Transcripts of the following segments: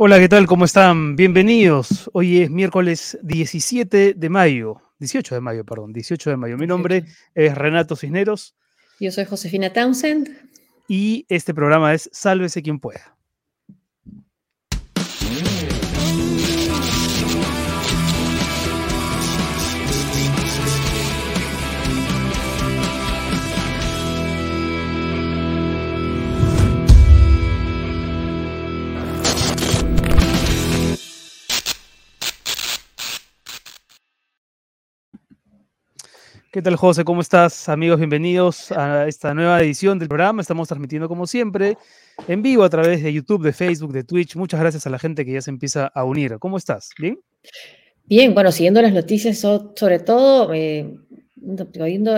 Hola, ¿qué tal? ¿Cómo están? Bienvenidos. Hoy es miércoles 17 de mayo, 18 de mayo, perdón, 18 de mayo. Mi nombre es Renato Cisneros. Yo soy Josefina Townsend. Y este programa es Sálvese quien pueda. ¿Qué tal, José? ¿Cómo estás? Amigos, bienvenidos a esta nueva edición del programa. Estamos transmitiendo, como siempre, en vivo a través de YouTube, de Facebook, de Twitch. Muchas gracias a la gente que ya se empieza a unir. ¿Cómo estás? ¿Bien? Bien, bueno, siguiendo las noticias, sobre todo, eh,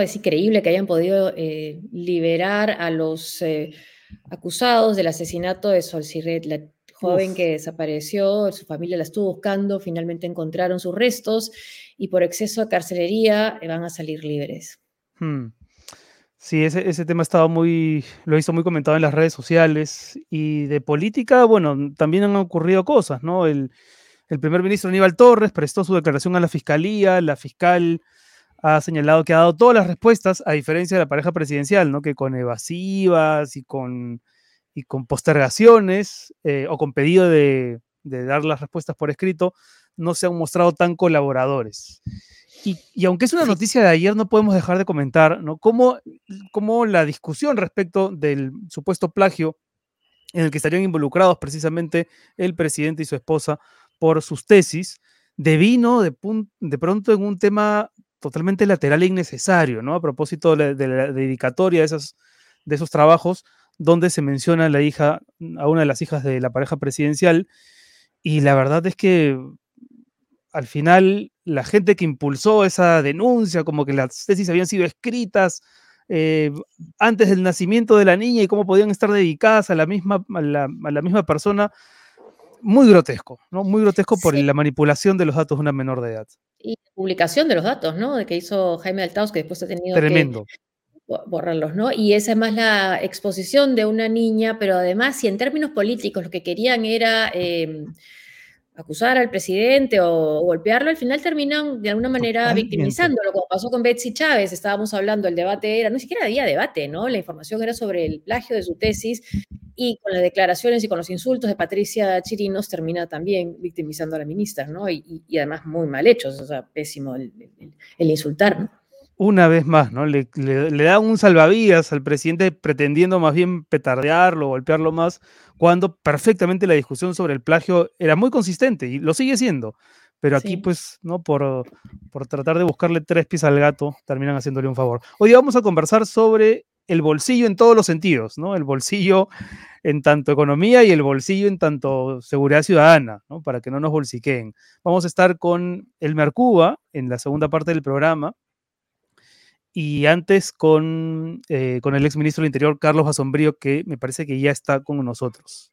es increíble que hayan podido eh, liberar a los eh, acusados del asesinato de Sol joven que desapareció, su familia la estuvo buscando, finalmente encontraron sus restos y por exceso de carcelería eh, van a salir libres. Hmm. Sí, ese, ese, tema ha estado muy, lo he visto muy comentado en las redes sociales y de política, bueno, también han ocurrido cosas, ¿no? El, el primer ministro Aníbal Torres prestó su declaración a la fiscalía, la fiscal ha señalado que ha dado todas las respuestas, a diferencia de la pareja presidencial, ¿no? Que con evasivas y con, y con postergaciones eh, o con pedido de, de dar las respuestas por escrito, no se han mostrado tan colaboradores. Y, aunque es una noticia de ayer, no podemos dejar de comentar ¿no? cómo, cómo la discusión respecto del supuesto plagio en el que estarían involucrados precisamente el presidente y su esposa por sus tesis, devino de, de pronto en un tema totalmente lateral e innecesario, ¿no? A propósito de la, dedicatoria de, esas, de esos trabajos, donde se menciona a la hija, a una de las hijas de la pareja presidencial, y la verdad es que al final la gente que impulsó esa denuncia, como que las tesis habían sido escritas eh, antes del nacimiento de la niña y cómo podían estar dedicadas a la misma, a la, misma persona, muy grotesco, ¿no? Muy grotesco por la manipulación de los datos de una menor de edad. Y la publicación de los datos, ¿no? De que hizo Jaime Altaus, que después ha tenido Tremendo. que borrarlos, ¿no? Y esa es más la exposición de una niña, pero además, si en términos políticos lo que querían era... Eh, acusar al presidente o golpearlo, al final terminan de alguna manera victimizándolo, como pasó con Betsy Chávez, estábamos hablando, el debate era, no siquiera había debate, ¿no? La información era sobre el plagio de su tesis y con las declaraciones y con los insultos de Patricia Chirinos termina también victimizando a la ministra, ¿no? Y, además muy mal hechos, o sea, pésimo el, insultar, ¿no? Una vez más, ¿no? Le, le da un salvavidas al presidente pretendiendo más bien petardearlo, golpearlo más, cuando perfectamente la discusión sobre el plagio era muy consistente y lo sigue siendo. Pero aquí, pues, ¿no? Por, por tratar de buscarle tres pies al gato, terminan haciéndole un favor. Hoy vamos a conversar sobre el bolsillo en todos los sentidos, ¿no? El bolsillo en tanto economía y el bolsillo en tanto seguridad ciudadana, ¿no? Para que no nos bolsiqueen. Vamos a estar con el Mercuba en la segunda parte del programa, y antes con, eh, con el exministro del Interior, Carlos Asombrío, que me parece que ya está con nosotros.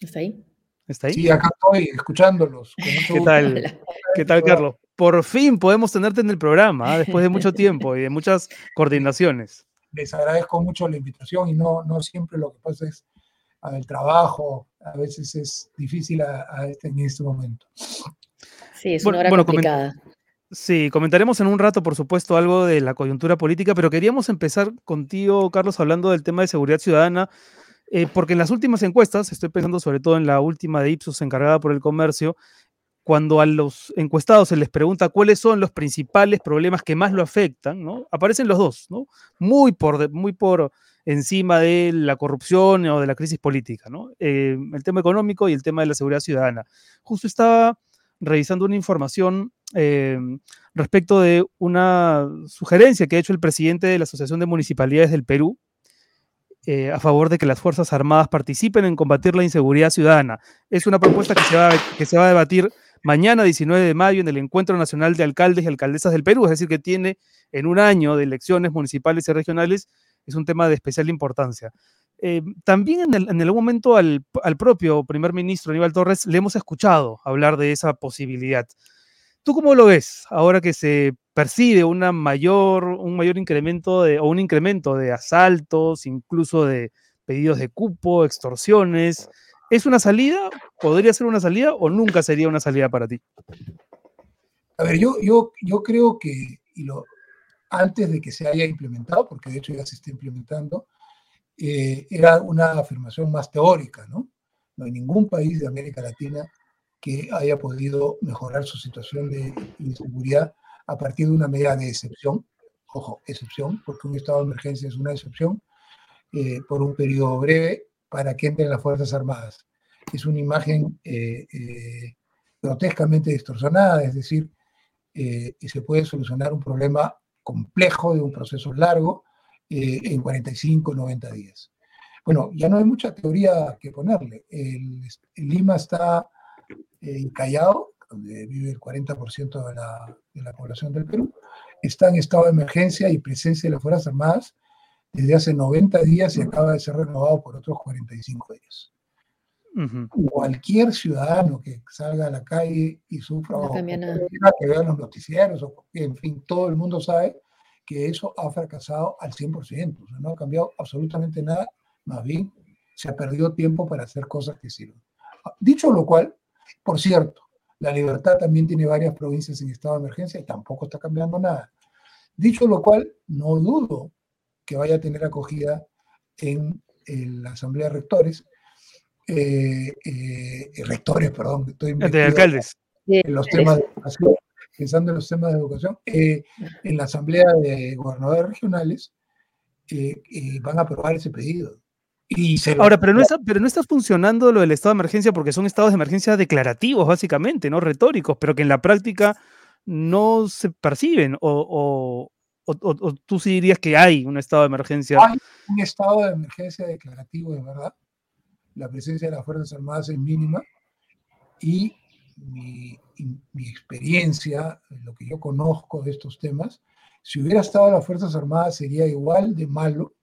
¿Está ahí? ¿Está ahí? Sí, acá estoy escuchándolos. ¿Qué tal? ¿Qué tal, Carlos? Por fin podemos tenerte en el programa, ¿ah? después de mucho tiempo y de muchas coordinaciones. Les agradezco mucho la invitación y no, no siempre lo que pasa es el trabajo, a veces es difícil a, este, en este momento. Sí, es una hora complicada. Sí, comentaremos en un rato, por supuesto, algo de la coyuntura política, pero queríamos empezar contigo, Carlos, hablando del tema de seguridad ciudadana, eh, porque en las últimas encuestas, estoy pensando sobre todo en la última de Ipsos encargada por el comercio, cuando a los encuestados se les pregunta cuáles son los principales problemas que más lo afectan, ¿no? Aparecen los dos, ¿no? Muy por, encima de la corrupción o de la crisis política, ¿no? Eh, el tema económico y el tema de la seguridad ciudadana. Justo estaba revisando una información Em, respecto de una sugerencia que ha hecho el presidente de la Asociación de Municipalidades del Perú eh, a favor de que las Fuerzas Armadas participen en combatir la inseguridad ciudadana. Es una propuesta que se va, que se va a debatir mañana, 19 de mayo, en el Encuentro Nacional de Alcaldes y Alcaldesas del Perú, es decir, que tiene en un año de elecciones municipales y regionales, es un tema de especial importancia. Eh, también en, algún momento al, al propio primer ministro Aníbal Torres le hemos escuchado hablar de esa posibilidad. ¿Tú cómo lo ves ahora que se percibe una mayor, un mayor incremento de, o un incremento de asaltos, incluso de pedidos de cupo, extorsiones, ¿Es una salida? ¿Podría ser una salida o nunca sería una salida para ti? A ver, yo, yo, yo creo que y lo, antes de que se haya implementado, porque de hecho ya se está implementando, eh, era una afirmación más teórica, ¿no? No hay ningún país de América Latina que haya podido mejorar su situación de inseguridad a partir de una medida de excepción, ojo, excepción, porque un estado de emergencia es una excepción, eh, por un periodo breve para que entren las Fuerzas Armadas. Es una imagen eh, eh, grotescamente distorsionada, es decir, se puede solucionar un problema complejo de un proceso largo en 45, 90 días. Bueno, ya no hay mucha teoría que ponerle. El, Lima está encallado, donde vive el 40% de la, de la población del Perú, está en estado de emergencia y presencia de las Fuerzas Armadas desde hace 90 días y acaba de ser renovado por otros 45 días. Cualquier ciudadano que salga a la calle y sufra o que vea los noticieros, o, en fin, todo el mundo sabe que eso ha fracasado al 100%, o sea, no ha cambiado absolutamente nada, más bien se ha perdido tiempo para hacer cosas que sirven. Dicho lo cual, por cierto, la libertad también tiene varias provincias en estado de emergencia y tampoco está cambiando nada. Dicho lo cual, no dudo que vaya a tener acogida en, la Asamblea de Rectores, eh, eh, rectores, perdón, estoy de alcaldes. En los temas de educación, pensando en los temas de educación, eh, en la Asamblea de Gobernadores Regionales van a aprobar ese pedido. Y Ahora, pero no, está, pero no está funcionando lo del estado de emergencia porque son estados de emergencia declarativos, básicamente, no retóricos, pero que en la práctica no se perciben o, o, tú sí dirías que hay un estado de emergencia? Hay un estado de emergencia declarativo, de verdad. La presencia de las Fuerzas Armadas es mínima y mi, mi experiencia, lo que yo conozco de estos temas, si hubiera estado las Fuerzas Armadas sería igual de malo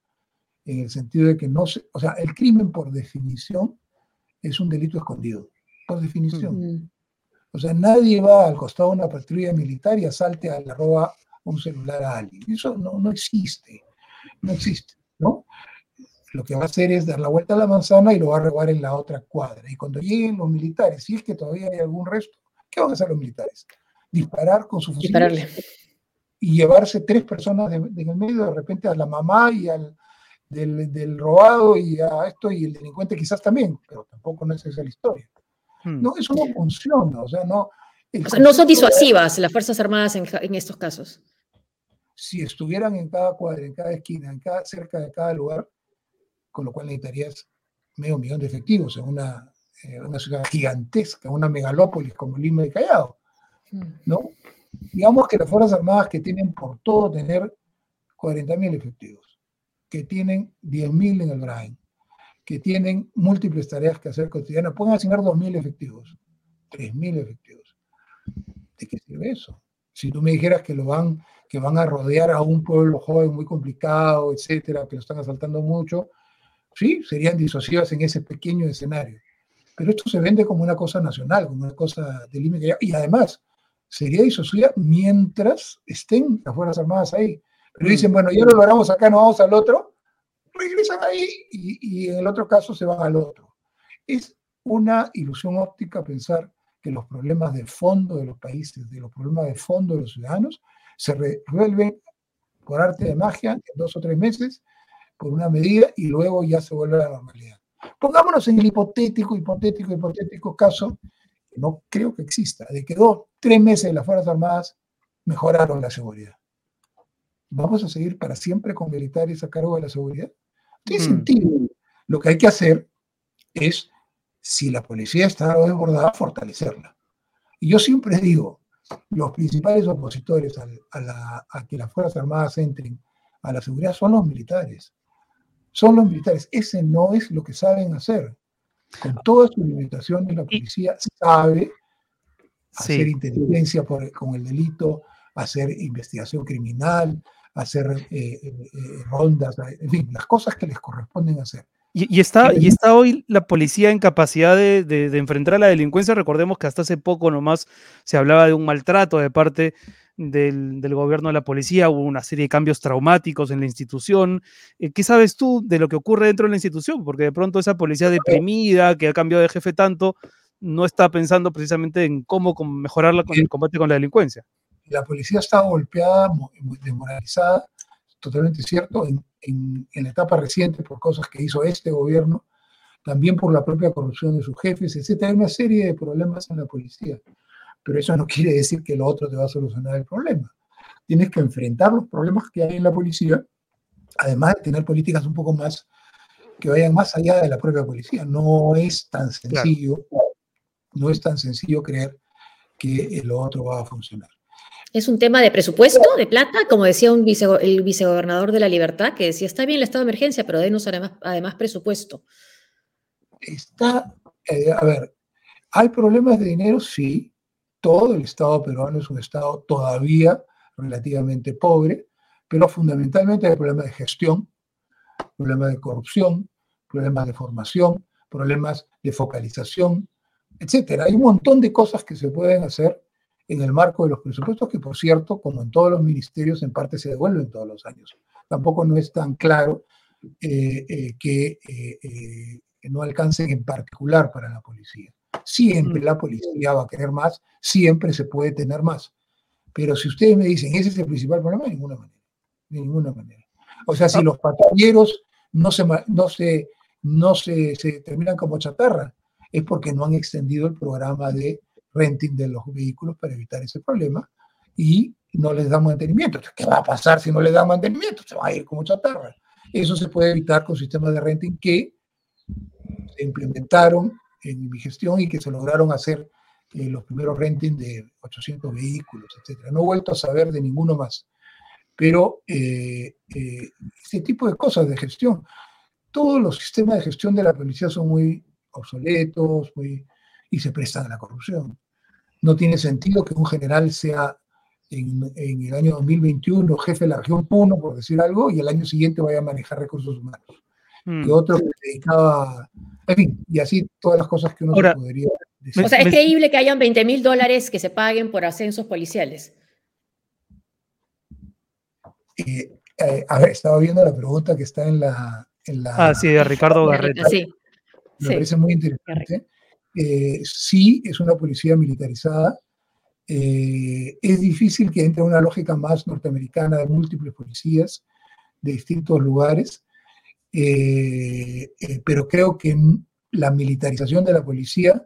en el sentido de que no se, o sea, el crimen por definición es un delito escondido, por definición. O sea, nadie va al costado de una patrulla militar y asalte a la roba un celular a alguien. Eso no, no existe, no existe, ¿no? Lo que va a hacer es dar la vuelta a la manzana y lo va a robar en la otra cuadra. Y cuando lleguen los militares, si es que todavía hay algún resto, ¿qué van a hacer los militares? Disparar con su fusil y llevarse tres personas de, en el medio, de repente a la mamá y al del, del, robado y a esto y el delincuente quizás también, pero tampoco no es esa la historia. Hmm. No, eso no funciona, o sea, no... no son disuasivas las Fuerzas Armadas en, en estos casos si estuvieran en cada cuadra, en cada esquina, en cada, cerca de cada lugar, con lo cual necesitarías medio millón de efectivos en una, eh, una ciudad gigantesca, una megalópolis como Lima y Callao, mm. ¿no? Digamos que las Fuerzas Armadas que tienen por todo tener 40.000 efectivos, que tienen 10.000 en el Brain, que tienen múltiples tareas que hacer cotidianas, pueden asignar 2.000 efectivos, 3.000 efectivos. ¿De qué sirve eso? Si tú me dijeras que lo van que van a rodear a un pueblo joven muy complicado, etcétera, que lo están asaltando mucho, sí, serían disuasivas en ese pequeño escenario. Pero esto se vende como una cosa nacional, como una cosa de límite. Y además, sería disuasiva mientras estén las Fuerzas Armadas ahí. Pero dicen, bueno, ya lo logramos acá, no vamos al otro, regresan ahí y, y en el otro caso se van al otro. Es una ilusión óptica pensar que los problemas de fondo de los países, de los problemas de fondo de los ciudadanos, se resuelve por arte de magia en dos o tres meses por una medida y luego ya se vuelve a la normalidad. Pongámonos en el hipotético, hipotético, hipotético caso, que no creo que exista, de que dos, tres meses las Fuerzas Armadas mejoraron la seguridad. ¿Vamos a seguir para siempre con militares a cargo de la seguridad? Tiene mm. sentido. Lo que hay que hacer es, si la policía está desbordada, fortalecerla. Y yo siempre digo, los principales opositores a, que las Fuerzas Armadas entren a la seguridad son los militares. Son los militares. Ese no es lo que saben hacer. Con todas sus limitaciones, la policía sabe hacer inteligencia con el delito, hacer investigación criminal, hacer eh, eh, eh, rondas, en fin, las cosas que les corresponden hacer. Y, está, y está hoy la policía en capacidad de, de, enfrentar a la delincuencia. Recordemos que hasta hace poco nomás se hablaba de un maltrato de parte del, del, gobierno de la policía, hubo una serie de cambios traumáticos en la institución. ¿Qué sabes tú de lo que ocurre dentro de la institución? Porque de pronto esa policía deprimida, que ha cambiado de jefe tanto, no está pensando precisamente en cómo mejorarla con el combate con la delincuencia. La policía está golpeada, desmoralizada, totalmente cierto, en, en, la etapa reciente por cosas que hizo este gobierno, también por la propia corrupción de sus jefes, etc. Hay una serie de problemas en la policía, pero eso no quiere decir que lo otro te va a solucionar el problema. Tienes que enfrentar los problemas que hay en la policía, además de tener políticas un poco más que vayan más allá de la propia policía. No es tan sencillo, no es tan sencillo creer que lo otro va a funcionar. Es un tema de presupuesto, de plata, como decía un el vicegobernador de la Libertad, que decía, está bien el estado de emergencia, pero denos además, presupuesto. Está, eh, a ver, ¿hay problemas de dinero? Sí. Todo el Estado peruano es un Estado todavía relativamente pobre, pero fundamentalmente hay problemas de gestión, problemas de corrupción, problemas de formación, problemas de focalización, etcétera. Hay un montón de cosas que se pueden hacer en el marco de los presupuestos, que por cierto, como en todos los ministerios, en parte se devuelven todos los años. Tampoco no es tan claro eh, eh, que eh, no alcancen en particular para la policía. Siempre mm. la policía va a querer más, siempre se puede tener más. Pero si ustedes me dicen, ese es el principal problema, de ninguna manera. De ninguna manera. O sea, si ah. los patrulleros no se, no se, no se, se terminan como chatarra, es porque no han extendido el programa de renting de los vehículos para evitar ese problema y no les dan mantenimiento. ¿Qué va a pasar si no les dan mantenimiento? Se va a ir como chatarra. Eso se puede evitar con sistemas de renting que se implementaron en mi gestión y que se lograron hacer eh, los primeros renting de 800 vehículos, etc. No he vuelto a saber de ninguno más. Pero eh, eh, este tipo de cosas de gestión, todos los sistemas de gestión de la policía son muy obsoletos muy, y se prestan a la corrupción. No tiene sentido que un general sea en, el año 2021 jefe de la región Puno, por decir algo, y el año siguiente vaya a manejar recursos humanos. Mm. Que otro se dedicaba, en fin, y así todas las cosas que uno podría decir. O sea, es creíble que hayan 20 mil dólares que se paguen por ascensos policiales. Eh, eh, a ver, estaba viendo la pregunta que está en la... En la ah, sí, de Ricardo Garreta. Sí. Me parece muy interesante. Eh, sí, es una policía militarizada. Eh, es difícil que entre una lógica más norteamericana de múltiples policías de distintos lugares, eh, pero creo que la militarización de la policía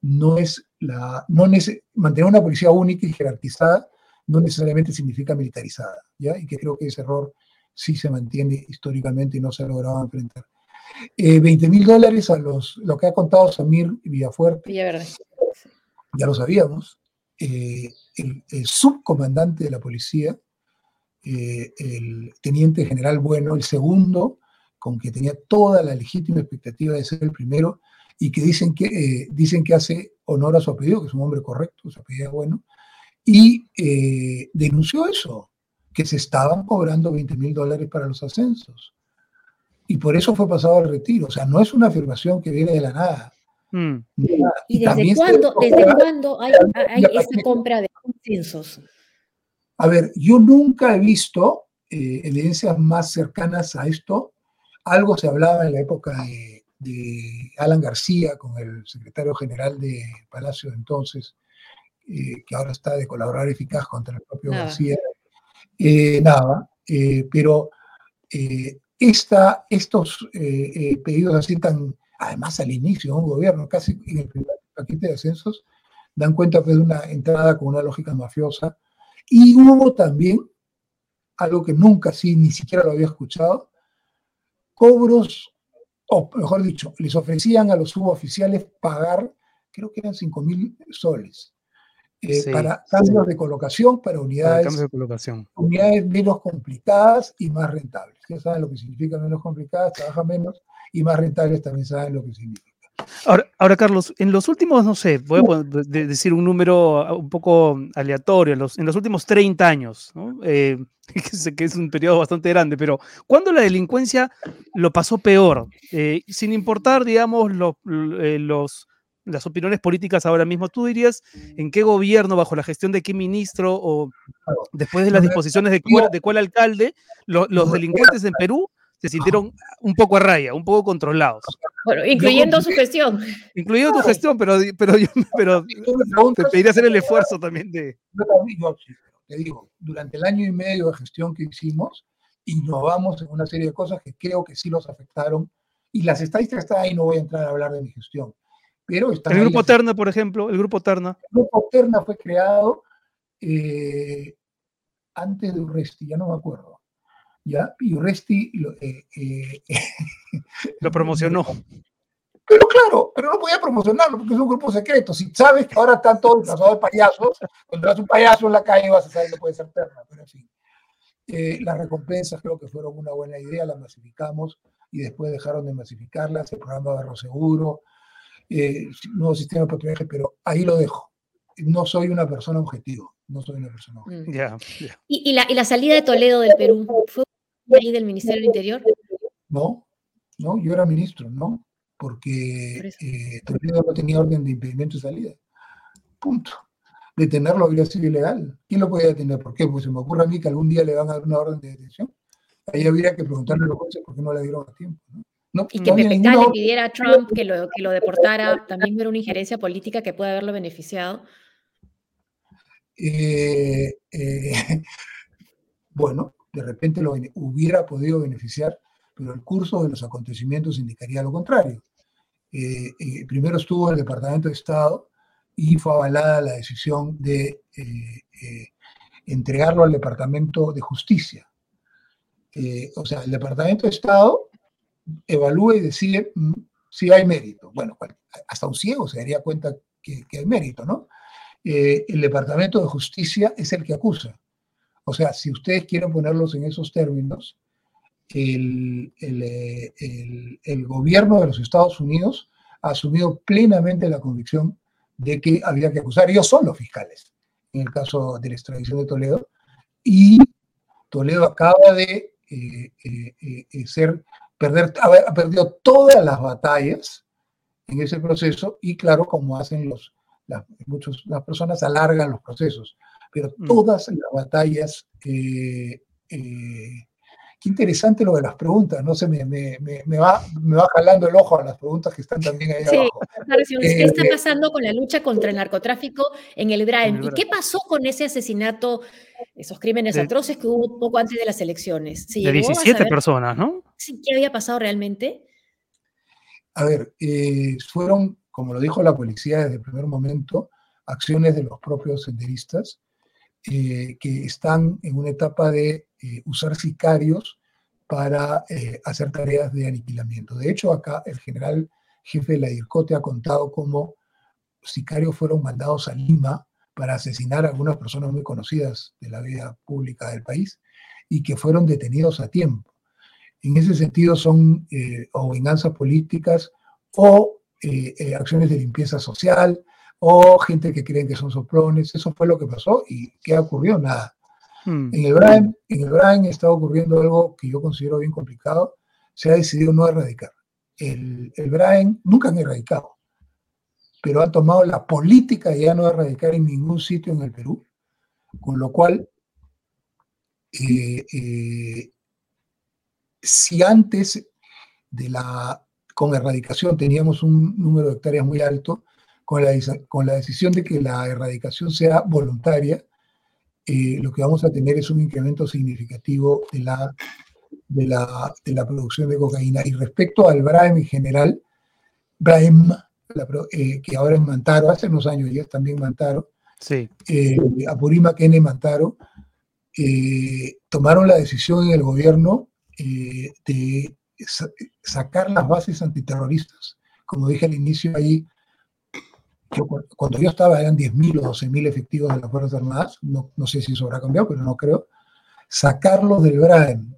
no es la. No mantener una policía única y jerarquizada no necesariamente significa militarizada, ¿ya? Y que creo que ese error sí se mantiene históricamente y no se ha logrado enfrentar. 20 eh, mil dólares a los, lo que ha contado Samir Villafuerte. Ya lo sabíamos. Eh, el, subcomandante de la policía, eh, el teniente general Bueno, el segundo, con que tenía toda la legítima expectativa de ser el primero, y que dicen que, dicen que hace honor a su apellido, que es un hombre correcto, su apellido es bueno, y denunció eso, que se estaban cobrando 20 mil dólares para los ascensos y por eso fue pasado al retiro. O sea, no es una afirmación que viene de la nada. Mm. ¿Y, desde cuándo, desde cuándo hay, esta compra de consensos? A ver, yo nunca he visto eh, evidencias más cercanas a esto. Algo se hablaba en la época de, Alan García con el secretario general de Palacio de entonces, eh, que ahora está de colaborar eficaz contra el propio García. Eh, nada, pero estos eh, eh, pedidos así tan, además al inicio de un gobierno, casi en el primer paquete de ascensos, dan cuenta pues, de una entrada con una lógica mafiosa. Y hubo también, algo que nunca sí, ni siquiera lo había escuchado, cobros, o mejor dicho, les ofrecían a los suboficiales pagar, creo que eran 5 mil soles, eh, para cambios de colocación, para unidades, de colocación. unidades menos complicadas y más rentables. Ya saben lo que significa menos complicadas, trabaja menos, y más rentables también saben lo que significa. Ahora, Carlos, en los últimos, no sé, voy a decir un número ah, un poco aleatorio, en los, en los últimos 30 años, eh, que, es un periodo bastante grande, pero ¿cuándo la delincuencia lo pasó peor? Eh, sin importar, digamos, los, las opiniones políticas ahora mismo, ¿tú dirías en qué gobierno, bajo la gestión de qué ministro o después de las disposiciones de cuál, de cuál alcalde, los delincuentes en Perú se sintieron un poco a raya, un poco controlados. Bueno, incluyendo su gestión. Incluyendo tu gestión, pero, pero, yo, pero te pediría hacer el esfuerzo también de... Yo te digo, durante el año y medio de gestión que hicimos, innovamos en una serie de cosas que creo que sí los afectaron. Y las estadísticas están ahí, no voy a entrar a hablar de mi gestión. Pero el grupo Terna, por ejemplo, el grupo Terna. El grupo Terna fue creado eh, antes de Urresti, ya no me acuerdo. ¿ya? Y Urresti lo, eh, eh, lo promocionó. Pero claro, pero no podía promocionarlo porque es un grupo secreto. Si sabes que ahora están todos disfrazados de payasos, cuando eres un payaso en la calle vas a saber que puede ser perna, pero en fin. Eh, las recompensas creo que fueron una buena idea, las masificamos y después dejaron de masificarlas, el programa Barro Seguro, eh, nuevo sistema de patrullaje, pero ahí lo dejo. No soy una persona objetivo, no soy una persona objetiva. Mm. ¿Y, la, ¿Y, la, salida de Toledo del Perú fue ahí del Ministerio del Interior? No, no, yo era ministro, no, porque eh, Toledo no tenía orden de impedimento de salida. Punto. Detenerlo habría sido ilegal. ¿Quién lo podía detener? ¿Por qué? Pues se me ocurre a mí que algún día le van a dar una orden de detención. Ahí habría que preguntarle a los jueces por qué no le dieron a tiempo. ¿no? Y que Pepe le pidiera a Trump que lo, que lo deportara, también era una injerencia política que puede haberlo beneficiado. Eh, eh, bueno, de repente lo hubiera podido beneficiar, pero el curso de los acontecimientos indicaría lo contrario. Eh, primero estuvo en el Departamento de Estado y fue avalada la decisión de entregarlo al Departamento de Justicia. o sea, el Departamento de Estado evalúa y decide mm, si hay mérito. Bueno, hasta un ciego se daría cuenta que, que hay mérito, ¿no? el Departamento de Justicia es el que acusa. O sea, si ustedes quieren ponerlos en esos términos, el, el, gobierno de los Estados Unidos ha asumido plenamente la convicción de que había que acusar. Ellos son los fiscales, en el caso de la extradición de Toledo, y Toledo acaba de eh, eh, eh, ser, perder, ha perdido todas las batallas en ese proceso, y claro, como hacen los, las, muchos, las personas, alargan los procesos pero mm. todas las batallas, eh, eh, qué interesante lo de las preguntas, no sé, me, me, me, va, me va jalando el ojo a las preguntas que están también ahí abajo. ¿Qué está eh, pasando con la lucha contra el narcotráfico en el Brain? ¿Y qué pasó con ese asesinato, esos crímenes atroces que hubo poco antes de las elecciones? de 17 personas, ¿no? ¿Qué había pasado realmente? A ver, fueron, como lo dijo la policía desde el primer momento, acciones de los propios senderistas eh, que están en una etapa de eh, usar sicarios para eh, hacer tareas de aniquilamiento. De hecho, acá el general jefe de la IRCOTE ha contado cómo sicarios fueron mandados a Lima para asesinar a algunas personas muy conocidas de la vida pública del país y que fueron detenidos a tiempo. En ese sentido son o venganzas políticas o acciones de limpieza social, o gente que creen que son soplones. Eso fue lo que pasó y ¿qué ocurrió? Nada. Hmm. En, el en el está ocurriendo algo que yo considero bien complicado. Se ha decidido no erradicar. El, el nunca han erradicado, pero han tomado la política de ya no erradicar en ningún sitio en el Perú, con lo cual, eh, eh, si antes de la con erradicación teníamos un número de hectáreas muy alto, con la, con la decisión de que la erradicación sea voluntaria, eh, lo que vamos a tener es un incremento significativo de la, de la, de la producción de cocaína. Y respecto al BRAEM en general, BRAEM, eh, que ahora es Mantaro, hace unos años ya también Mantaro, sí. eh, Apurímac N. Mantaro, eh, tomaron la decisión en el gobierno de sacar las bases antiterroristas. Como dije al inicio, ahí cuando yo estaba eran 10.000 o 12.000 efectivos de las Fuerzas Armadas, no, no, sé si eso habrá cambiado, pero no creo, sacarlos del BRAEM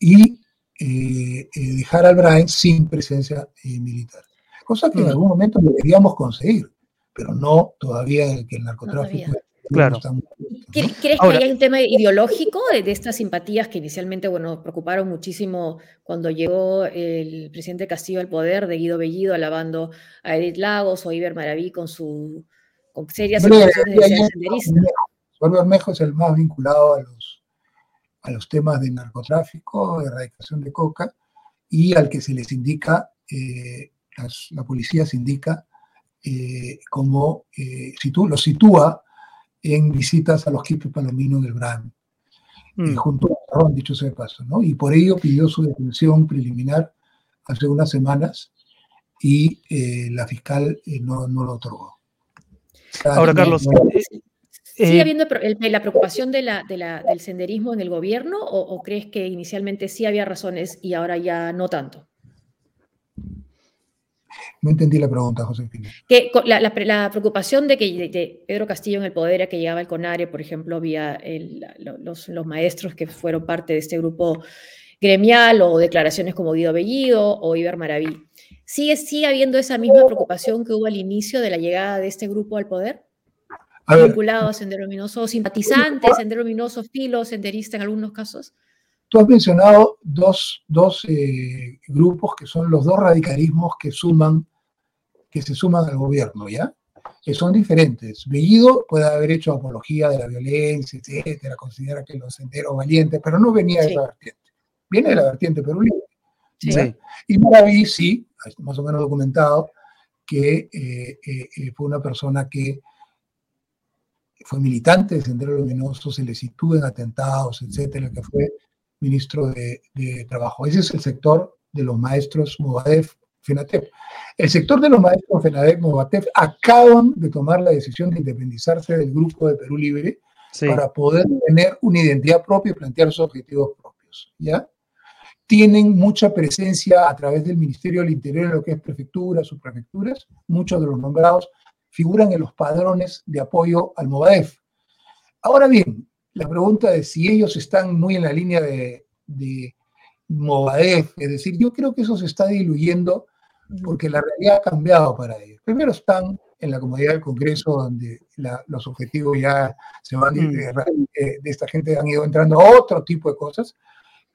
y eh, eh, dejar al BRAEM sin presencia eh, militar. cosa que en algún momento deberíamos conseguir, pero no todavía que el narcotráfico Claro. ¿Crees que hay un tema ideológico de, estas simpatías que inicialmente, bueno, preocuparon muchísimo cuando llegó el presidente Castillo al poder, de Guido Bellido alabando a Edith Lagos o Iber Maraví con su con serias de senderista? Bermejo es el más vinculado a los, a los temas de narcotráfico, de erradicación de coca, y al que se les indica, eh, la policía se indica eh, como, eh, tú lo sitúa en visitas a los quipes palominos del Bran, mm. junto a Ron, dicho sea de paso, ¿no? Y por ello pidió su detención preliminar hace unas semanas y eh, la fiscal eh, no, no, lo otorgó. Ahora, Carlos, eh, ¿sigue habiendo la preocupación de la, de la, del senderismo en el gobierno o, o crees que inicialmente sí había razones y ahora ya no tanto? No entendí la pregunta, José Que la, la, preocupación de que Pedro Castillo en el poder a que llegaba el CONARE, por ejemplo, había los, los, maestros que fueron parte de este grupo gremial o declaraciones como Guido Bellido o Iber Maraví. ¿Sigue, ¿Sigue habiendo esa misma preocupación que hubo al inicio de la llegada de este grupo al poder? vinculado a Sendero Luminoso, simpatizantes, Sendero Luminoso, filo, senderista en algunos casos. Tú has mencionado dos, dos eh, grupos que son los dos radicalismos que suman, que se suman al gobierno, ¿ya? Que son diferentes. Bellido puede haber hecho apología de la violencia, etcétera, considera que los senderos valientes, pero no venía de esa vertiente. Viene de la vertiente peruana. Sí. Y Maraví, sí, más o menos documentado, que eh, eh, fue una persona que fue militante de Sendero Luminoso, se le sitúa en atentados, etcétera, que fue ministro de, Trabajo. Ese es el sector de los maestros Movadef, FENATEP. El sector de los maestros FENATEP, Movadef, acaban de tomar la decisión de independizarse del grupo de Perú Libre para poder tener una identidad propia y plantear sus objetivos propios. ¿ya? Tienen mucha presencia a través del Ministerio del Interior en lo que es prefecturas, subprefecturas. Muchos de los nombrados figuran en los padrones de apoyo al Movadef. Ahora bien, la pregunta de si ellos están muy en la línea de, de Movadef, es decir, yo creo que eso se está diluyendo porque la realidad ha cambiado para ellos. Primero están en la comodidad del Congreso, donde los objetivos ya se van mm. de, esta gente han ido entrando a otro tipo de cosas.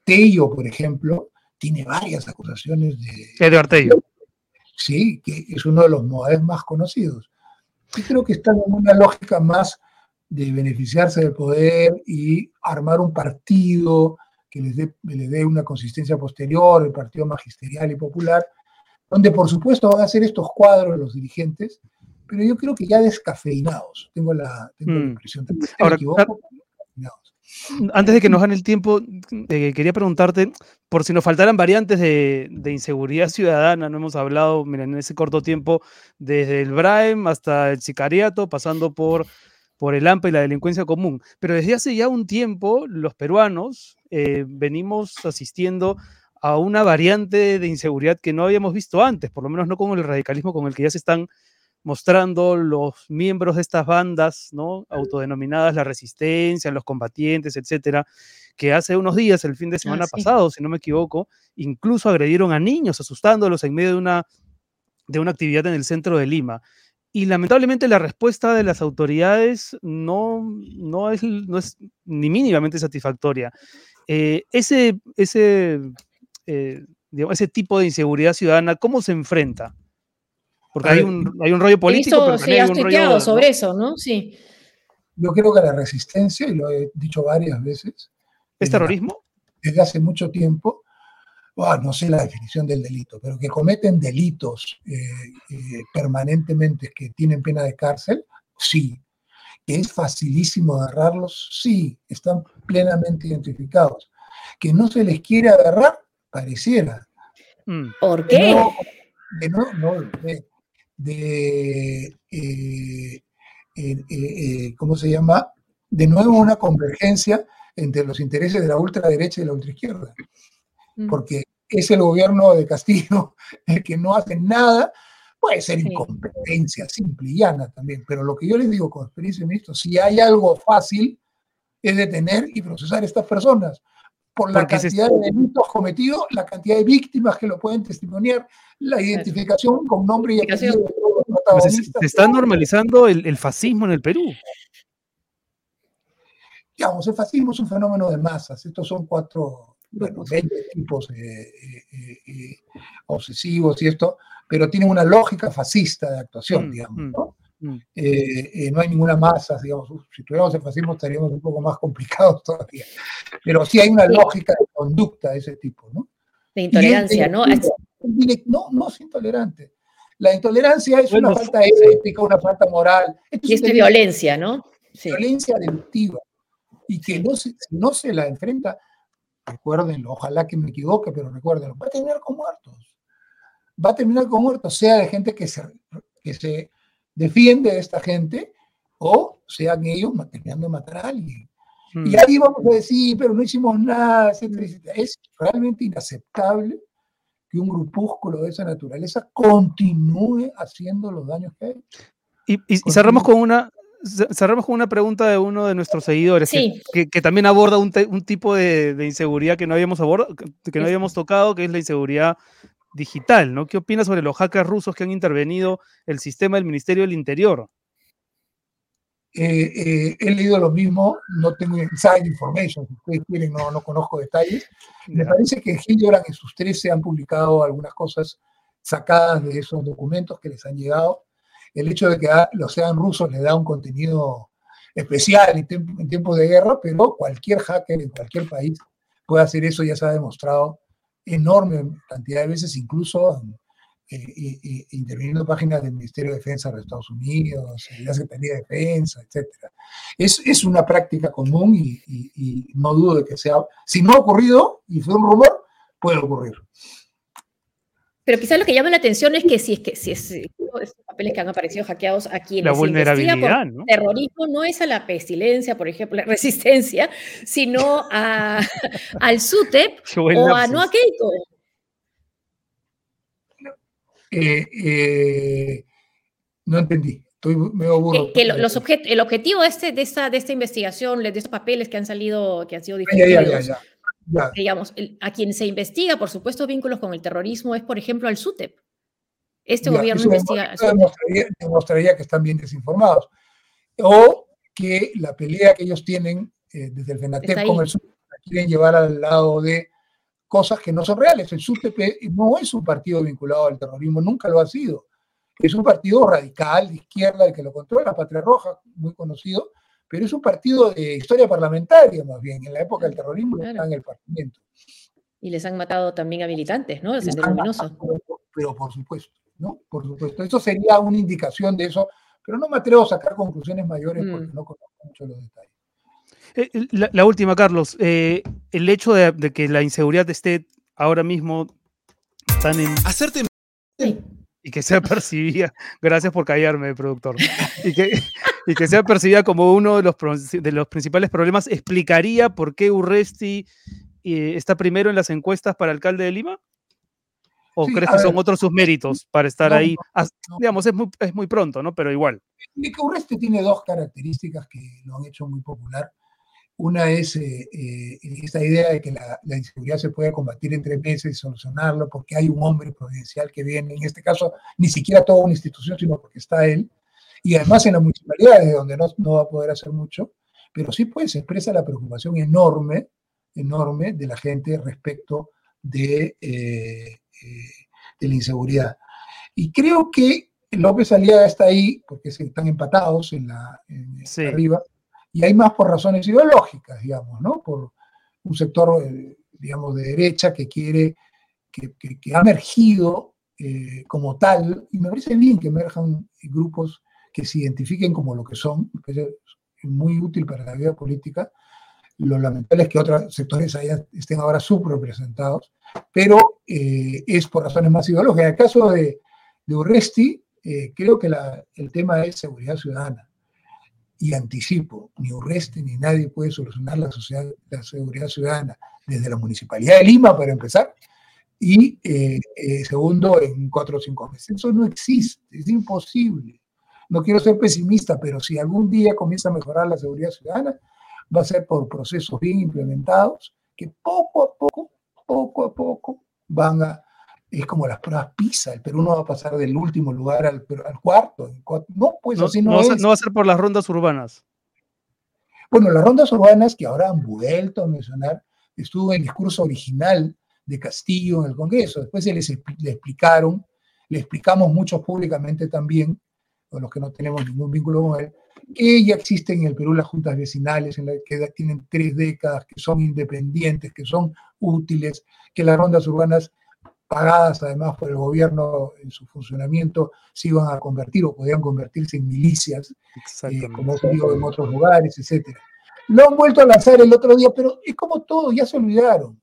Tello, por ejemplo, tiene varias acusaciones de... Eduardo Tello. Sí, que es uno de los Movadef más conocidos. Y creo que están en una lógica más de beneficiarse del poder y armar un partido que les dé, dé una consistencia posterior, el partido magisterial y popular, donde por supuesto van a ser estos cuadros los dirigentes, pero yo creo que ya descafeinados. Tengo la, tengo mm. impresión. Ahora, antes de que nos gane el tiempo, eh, quería preguntarte por si nos faltaran variantes de, de, inseguridad ciudadana. No hemos hablado, miren, en ese corto tiempo, desde el BRAEM hasta el sicariato, pasando por por el AMPA y la delincuencia común. Pero desde hace ya un tiempo, los peruanos eh, venimos asistiendo a una variante de inseguridad que no habíamos visto antes, por lo menos no con el radicalismo con el que ya se están mostrando los miembros de estas bandas, ¿no? Autodenominadas la resistencia, los combatientes, etcétera, que hace unos días, el fin de ah, semana pasado, si no me equivoco, incluso agredieron a niños, asustándolos en medio de una, de una actividad en el centro de Lima. Y lamentablemente la respuesta de las autoridades no, no, es, no es ni mínimamente satisfactoria. Eh, ese, ese, eh, ese tipo de inseguridad ciudadana, ¿cómo se enfrenta? Porque hay un, hay un rollo político. pero sí, has tuiteado sobre eso, ¿no? Sí. Yo creo que la resistencia, y lo he dicho varias veces. ¿Es terrorismo? Desde hace mucho tiempo, no sé la definición del delito, pero que cometen delitos eh, eh, permanentemente que tienen pena de cárcel, sí. Que es facilísimo agarrarlos, sí, están plenamente identificados. Que no se les quiere agarrar, pareciera. Mm. ¿Por qué? de, no, no, de, eh, ¿cómo se llama? De nuevo una convergencia entre los intereses de la ultraderecha y la ultraizquierda. Mm. porque es el gobierno de Castillo el que no hace nada, puede ser incompetencia simple y llana también, pero lo que yo les digo con experiencia ministro, si hay algo fácil es detener y procesar a estas personas. Por la cantidad de delitos cometidos, la cantidad de víctimas que lo pueden testimoniar, la identificación con nombre y apellido de todos los protagonistas. Se está normalizando el, el fascismo en el Perú digamos, el fascismo es un fenómeno de masas. Estos son cuatro, bueno, 20 tipos eh, eh, eh, obsesivos y esto, pero tienen una lógica fascista de actuación, mm, digamos, mm, ¿no? Mm. no hay ninguna masa, digamos, si tuviéramos el fascismo estaríamos un poco más complicados todavía. Pero sí hay una lógica de conducta de ese tipo, ¿no? De intolerancia, ¿no? No, no es intolerante. La intolerancia es una falta ética, una falta moral. y es de violencia, ¿no? Violencia delictiva y que no se, no se la enfrenta, recuérdenlo, ojalá que me equivoque, pero recuérdenlo, va a terminar con muertos. Va a terminar con muertos, sea de gente que se, que se defiende de esta gente o sean ellos terminando de matar a alguien. Y hmm. ahí vamos a decir, pero no hicimos nada, etcétera, Es realmente inaceptable que un grupúsculo de esa naturaleza continúe haciendo los daños que hay. Y, y cerramos con una, cerramos con una pregunta de uno de nuestros seguidores que, también aborda un, tipo de, inseguridad que no habíamos abordado, que no habíamos tocado, que es la inseguridad digital, ¿no? ¿Qué opinas sobre los hackers rusos que han intervenido el sistema del Ministerio del Interior? Eh, eh, he leído lo mismo, no tengo inside information, si ustedes quieren, no, no conozco detalles. Me parece que Hildebrand en sus 13 han publicado algunas cosas sacadas de esos documentos que les han llegado el hecho de que los sean rusos le da un contenido especial en, tiempos de guerra, pero cualquier hacker en cualquier país puede hacer eso, ya se ha demostrado enorme cantidad de veces, incluso eh, interviniendo páginas del Ministerio de Defensa de Estados Unidos, la Secretaría de Defensa, etc. Es, es una práctica común y, y, no dudo de que sea, si no ha ocurrido y fue un rumor, puede ocurrir. Pero quizás lo que llama la atención es que si es que si es, estos papeles que han aparecido hackeados aquí en la vulnerabilidad, ¿no? terrorismo no es a la pestilencia, por ejemplo, la resistencia, sino a, al SUTEP o a Noa Keiko. Eh, eh, no entendí. Estoy medio burro. Que, los el objetivo de, este, de, esta, de esta investigación, de estos papeles que han salido, que han sido difundidos, digamos, a quien se investiga, por supuesto, vínculos con el terrorismo, es, por ejemplo, al SUTEP. Este gobierno investiga. demostraría, que están bien desinformados. O que la pelea que ellos tienen eh, desde el FENATEP con el SUTEP la quieren llevar al lado de cosas que no son reales. El SUTEP no es un partido vinculado al terrorismo, nunca lo ha sido. Es un partido radical, de izquierda, el que lo controla, Patria Roja, muy conocido, pero es un partido de historia parlamentaria más bien. En la época del terrorismo claro. en el Parlamento. Y les han matado también a militantes, ¿no? El pero, por supuesto, ¿no? Por supuesto. Eso sería una indicación de eso, pero no me atrevo a sacar conclusiones mayores porque mm. no conozco mucho los detalles. Eh, la, última, Carlos. Eh, el hecho de, que la inseguridad esté ahora mismo tan en... Hacerte... Y que sea percibida, gracias por callarme, productor, y que, y que sea percibida como uno de los, de los principales problemas, ¿explicaría por qué Urresti eh, está primero en las encuestas para alcalde de Lima? ¿O crees que son otros sus méritos para estar ahí? digamos, es muy, es muy pronto, ¿no? Pero igual. Urresti tiene dos características que lo han hecho muy popular. Una es eh, eh, esta idea de que la, la, inseguridad se puede combatir en tres meses y solucionarlo porque hay un hombre providencial que viene, en este caso, ni siquiera toda una institución, sino porque está él, y además en la municipalidad, desde donde no, no va a poder hacer mucho, pero sí pues se expresa la preocupación enorme, enorme de la gente respecto de, eh, eh, de la inseguridad. Y creo que López Aliaga está ahí porque están empatados en la arriba y hay más por razones ideológicas, digamos, ¿no? Por un sector, eh, digamos, de derecha que quiere, que, que, ha emergido como tal, y me parece bien que emerjan grupos que se identifiquen como lo que son, que es muy útil para la vida política. Lo lamentable es que otros sectores estén ahora subrepresentados, pero eh, es por razones más ideológicas. En el caso de, de Urresti, eh, creo que el tema es seguridad ciudadana. Y anticipo, ni Urresti ni nadie puede solucionar la, sociedad, la seguridad ciudadana desde la Municipalidad de Lima, para empezar, y eh, segundo, en cuatro o cinco meses. Eso no existe, es imposible no quiero ser pesimista, pero si algún día comienza a mejorar la seguridad ciudadana, va a ser por procesos bien implementados que poco a poco, poco a poco, van a, es como las pruebas PISA, el Perú no va a pasar del último lugar al, al cuarto, no, pues así no, es. no va a ser por las rondas urbanas. Bueno, las rondas urbanas que ahora han vuelto a mencionar, estuvo en el discurso original de Castillo en el Congreso, después se les le explicaron, le explicamos mucho públicamente también, con los que no tenemos ningún vínculo con él, que ya existen en el Perú las juntas vecinales, en la que tienen tres décadas, que son independientes, que son útiles, que las rondas urbanas pagadas además por el gobierno en su funcionamiento, se iban a convertir o podían convertirse en milicias, eh, como se digo en otros lugares, etc. Lo han vuelto a lanzar el otro día, pero es como todo, ya se olvidaron.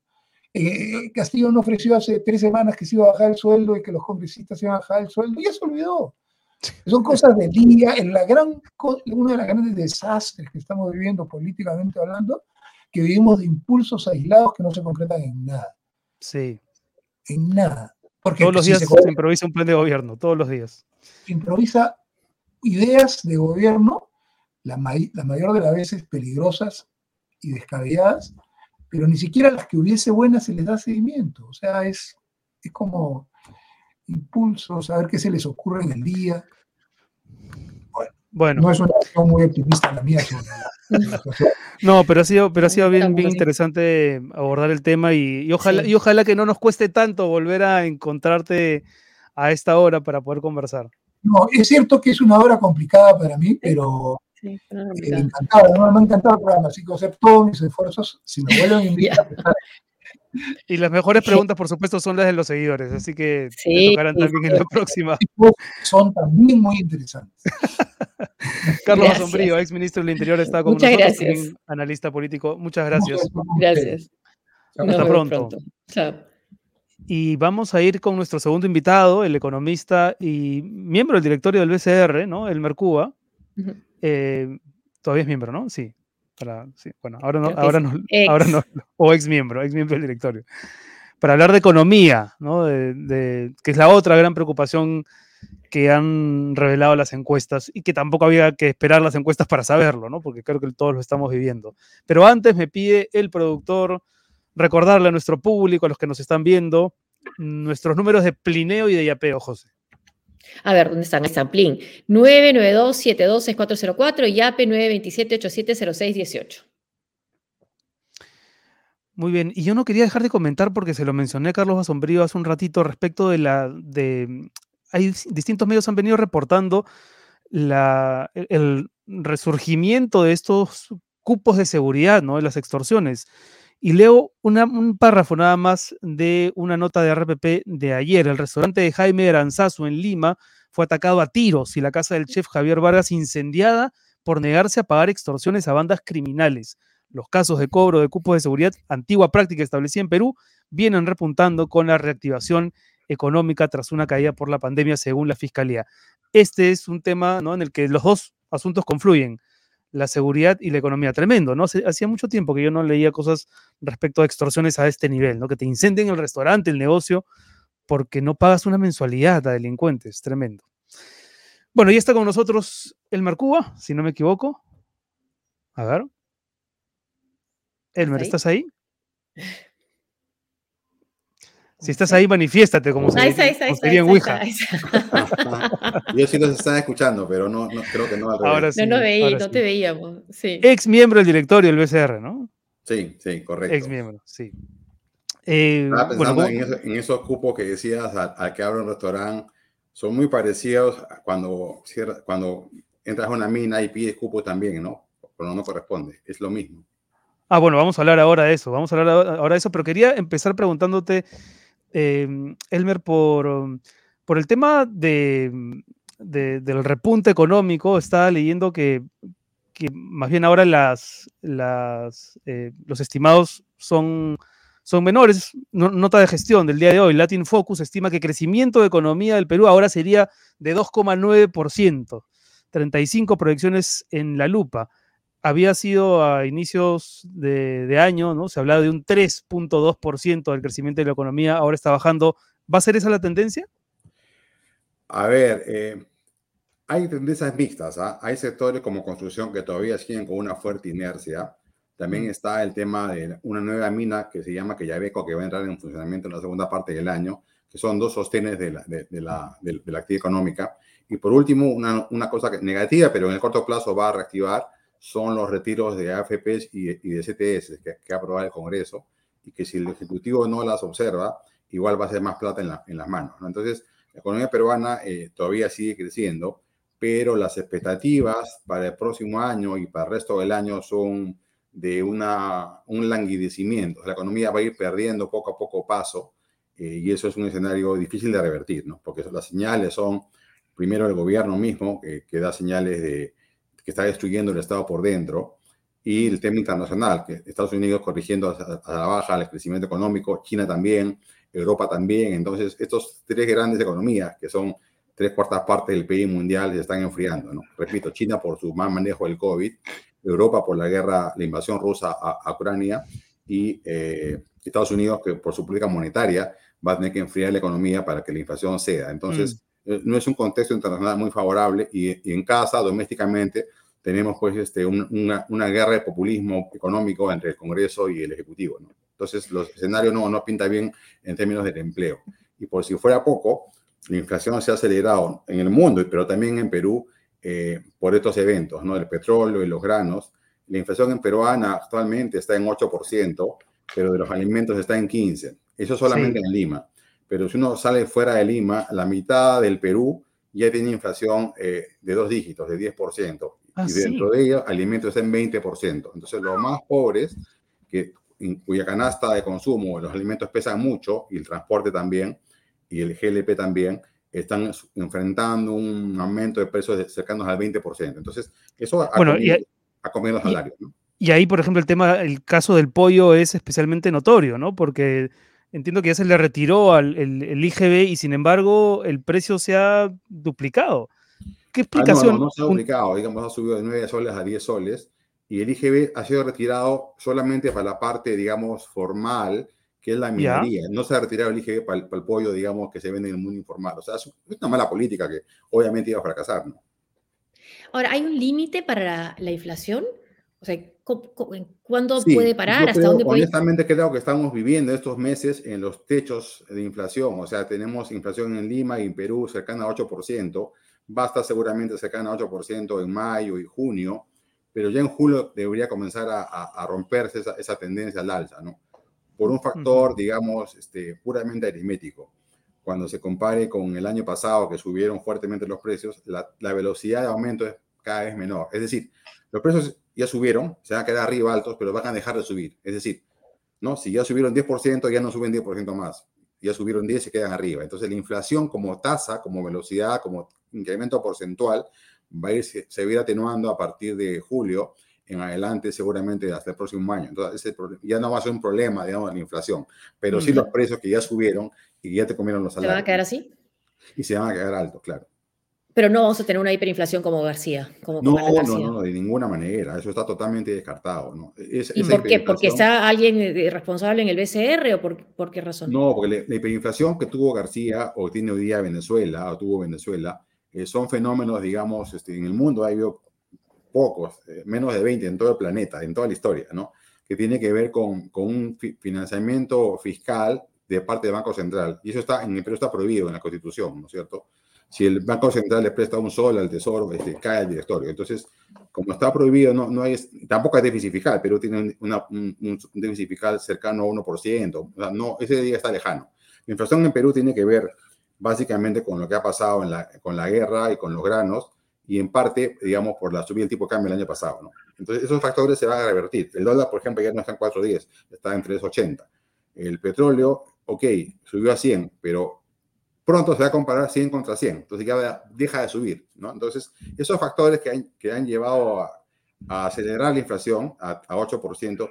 Eh, Castillo no ofreció hace tres semanas que se iba a bajar el sueldo y que los congresistas se iban a bajar el sueldo, ya se olvidó. Son cosas del día, en la gran, uno de los grandes desastres que estamos viviendo políticamente hablando, que vivimos de impulsos aislados que no se concretan en nada. Sí. En nada. Porque todos los días se, improvisa un plan de gobierno, todos los días. Se improvisa ideas de gobierno, la, la mayor de las veces peligrosas y descabelladas, pero ni siquiera las que hubiese buenas se les da seguimiento. O sea, es, es como impulsos, saber qué se les ocurre en el día. Bueno, no es una acción muy optimista la mía. no, pero ha sido, pero ha sido bien, bien interesante abordar el tema y, ojalá, y ojalá que no nos cueste tanto volver a encontrarte a esta hora para poder conversar. No, es cierto que es una hora complicada para mí, pero Sí, eh, encantado, me ha encantado el programa, así que hacer todos mis esfuerzos, si me vuelven a invitar Y las mejores preguntas, por supuesto, son las de los seguidores, así que sí, tocarán también en la próxima. Son también muy interesantes. Carlos Asombrío, ex ministro del Interior, está con Muchas nosotros, gracias. analista político. Muchas gracias. Gracias. Hasta pronto. Chao. Y vamos a ir con nuestro segundo invitado, el economista y miembro del directorio del BCR, ¿no? El Mercuba. Eh, todavía es miembro, ¿no? Sí. Bueno, ahora no, ahora no, ahora no, o ex miembro, ex miembro del directorio. Para hablar de economía, ¿no? De, que es la otra gran preocupación que han revelado las encuestas y que tampoco había que esperar las encuestas para saberlo, ¿no? Porque creo que todos lo estamos viviendo. Pero antes me pide el productor recordarle a nuestro público, a los que nos están viendo, nuestros números de Plineo y de Yapeo, José. A ver, ¿dónde están? Ahí están, Plin. 992-7264 y YAPE 927-870618. Muy bien, y yo no quería dejar de comentar porque se lo mencioné a Carlos Asombrío hace un ratito respecto de la... De, hay distintos medios han venido reportando la, el resurgimiento de estos cupos de seguridad, ¿no? De las extorsiones. Y leo un párrafo nada más de una nota de RPP de ayer. El restaurante de Jaime Aranzazu en Lima fue atacado a tiros y la casa del chef Javier Vargas incendiada por negarse a pagar extorsiones a bandas criminales. Los casos de cobro de cupos de seguridad, antigua práctica establecida en Perú, vienen repuntando con la reactivación económica tras una caída por la pandemia, según la Fiscalía. Este es un tema en el que los dos asuntos confluyen la seguridad y la economía. Tremendo, ¿no? Hacía mucho tiempo que yo no leía cosas respecto a extorsiones a este nivel, ¿no? Que te incendien el restaurante, el negocio, porque no pagas una mensualidad a delincuentes. Tremendo. Bueno, ya está con nosotros el Mercuba, si no me equivoco. A ver. Elmer, ¿estás ahí? Si estás ahí, manifiéstate, como se, diría en Ouija. Yo sí los están escuchando, pero no, creo que no al Ahora sí, no, no, veí, no te veíamos. Sí. Ex miembro del directorio del BCR, ¿no? Sí, sí, correcto. Ex miembro, sí. Eh, Estaba pensando en, esos, cupos que decías al, que abre un restaurante, son muy parecidos cuando, cuando entras a una mina y pides cupo también, ¿no? Pero no corresponde, es lo mismo. Ah, bueno, vamos a hablar ahora de eso, vamos a hablar ahora de eso, pero quería empezar preguntándote Em, Elmer, por, por el tema de, del repunte económico, estaba leyendo que, más bien ahora las, las, eh, los estimados son, son menores. nota de gestión del día de hoy, Latin Focus estima que crecimiento de economía del Perú ahora sería de 2,9%, 35 proyecciones en la lupa había sido a inicios de, año, ¿no? Se hablaba de un 3.2% del crecimiento de la economía, ahora está bajando. ¿Va a ser esa la tendencia? A ver, eh, hay tendencias mixtas. ¿ah? Hay sectores como construcción que todavía siguen con una fuerte inercia. También está el tema de una nueva mina que se llama Quellaveco, que va a entrar en funcionamiento en la segunda parte del año, que son dos sostenes de la, de, la, de, la actividad económica. Y por último, una, una, cosa negativa, pero en el corto plazo va a reactivar, son los retiros de AFPs y, y de CTS que, que ha aprobado el Congreso, y que si el Ejecutivo no las observa, igual va a ser más plata en, en las manos. Entonces, la economía peruana eh, todavía sigue creciendo, pero las expectativas para el próximo año y para el resto del año son de una, un languidecimiento. La economía va a ir perdiendo poco a poco paso eh, y eso es un escenario difícil de revertir, ¿no? porque las señales son, primero, el gobierno mismo, que, da señales de que está destruyendo el Estado por dentro, y el tema internacional, que Estados Unidos corrigiendo a, la baja el crecimiento económico, China también, Europa también. Entonces, estos tres grandes economías, que son tres cuartas partes del PIB mundial, se están enfriando. ¿no? Repito, China por su mal manejo del COVID, Europa por la guerra, la invasión rusa a, Ucrania y eh, Estados Unidos que por su política monetaria va a tener que enfriar la economía para que la inflación ceda. Entonces, mm. Eh, no es un contexto internacional muy favorable y, en casa, domésticamente, tenemos pues este, una, una, guerra de populismo económico entre el Congreso y el Ejecutivo. ¿no? Entonces, los escenarios no, no pinta bien en términos del empleo. Y por si fuera poco, la inflación se ha acelerado en el mundo, pero también en Perú eh, por estos eventos, ¿no? El petróleo y los granos. La inflación en peruana actualmente está en 8%, pero de los alimentos está en 15%. Eso solamente en Lima. Pero si uno sale fuera de Lima, la mitad del Perú ya tiene inflación eh, de dos dígitos, de 10%. Ah, y dentro de ella, alimentos está en 20%. Entonces, los más pobres, que, cuya canasta de consumo, los alimentos pesan mucho, y el transporte también, y el GLP también, están enfrentando un aumento de precios cercanos al 20%. Entonces, eso ha, bueno, comido, y, los salarios. Y ahí, por ejemplo, el tema, el caso del pollo es especialmente notorio, ¿no? Porque entiendo que ya se le retiró al el, IGB y sin embargo el precio se ha duplicado. ¿Qué explicación? Ah, no, no, se ha duplicado, digamos, ha subido de 9 soles a 10 soles y el IGB ha sido retirado solamente para la parte, digamos, formal que es la minoría. No se ha retirado el IGB para el, pollo, digamos, que se vende en el mundo informal. O sea, es una mala política que obviamente iba a fracasar, ¿no? Ahora, ¿hay un límite para la, inflación? O sea, ¿cuándo puede parar? ¿Hasta dónde puede? Honestamente, creo que estamos viviendo estos meses en los techos de inflación. O sea, tenemos inflación en Lima y en Perú cercana a 8%. Va a estar seguramente cercana a 8% en mayo y junio, pero ya en julio debería comenzar a, romperse esa, esa tendencia al alza, ¿no? por un factor, digamos, este, puramente aritmético. Cuando se compare con el año pasado, que subieron fuertemente los precios, la, velocidad de aumento es cada vez menor. Es decir, los precios ya subieron, se van a quedar arriba altos, pero van a dejar de subir. Es decir, ¿no? si ya subieron 10%, ya no suben 10% más. Ya subieron 10 y se quedan arriba. Entonces, la inflación como tasa, como velocidad, como incremento porcentual, va a ir, se, se va a ir atenuando a partir de julio en adelante, seguramente hasta el próximo año. Entonces, ya no va a ser un problema, digamos, la inflación, pero sí los precios que ya subieron y ya te comieron los salarios. ¿Se van a quedar así? Y se van a quedar altos, claro. Pero no vamos a tener una hiperinflación como García. Como no, no, no, de ninguna manera. Eso está totalmente descartado. ¿no? ¿Y por qué? ¿Porque está alguien eh, responsable en el BCR o por, qué razón? No, porque la, hiperinflación que tuvo García o tiene hoy día Venezuela o tuvo Venezuela eh, son fenómenos, digamos, este, en el mundo ha habido pocos, eh, menos de 20 en todo el planeta, en toda la historia, ¿no? Que tiene que ver con, con un financiamiento fiscal de parte del Banco Central. Y eso está en el Perú está prohibido en la Constitución, ¿no es cierto? Si el Banco Central le presta un sol al Tesoro, este, cae el directorio. Entonces, como está prohibido, no, no hay, tampoco hay déficit fiscal, pero tiene una, un, un, déficit fiscal cercano a 1%. O sea, no, ese día está lejano. La inflación en Perú tiene que ver básicamente con lo que ha pasado en la, con la guerra y con los granos, y en parte, digamos, por la subida del tipo de cambio el año pasado. ¿no? Entonces, esos factores se van a revertir. El dólar, por ejemplo, ya no está en 4.10, está en 3.80. El petróleo, ok, subió a 100, pero pronto se va a comparar 100 contra 100, entonces ya deja de subir. ¿no? Entonces, esos factores que han, que han llevado a, acelerar la inflación a, a 8%,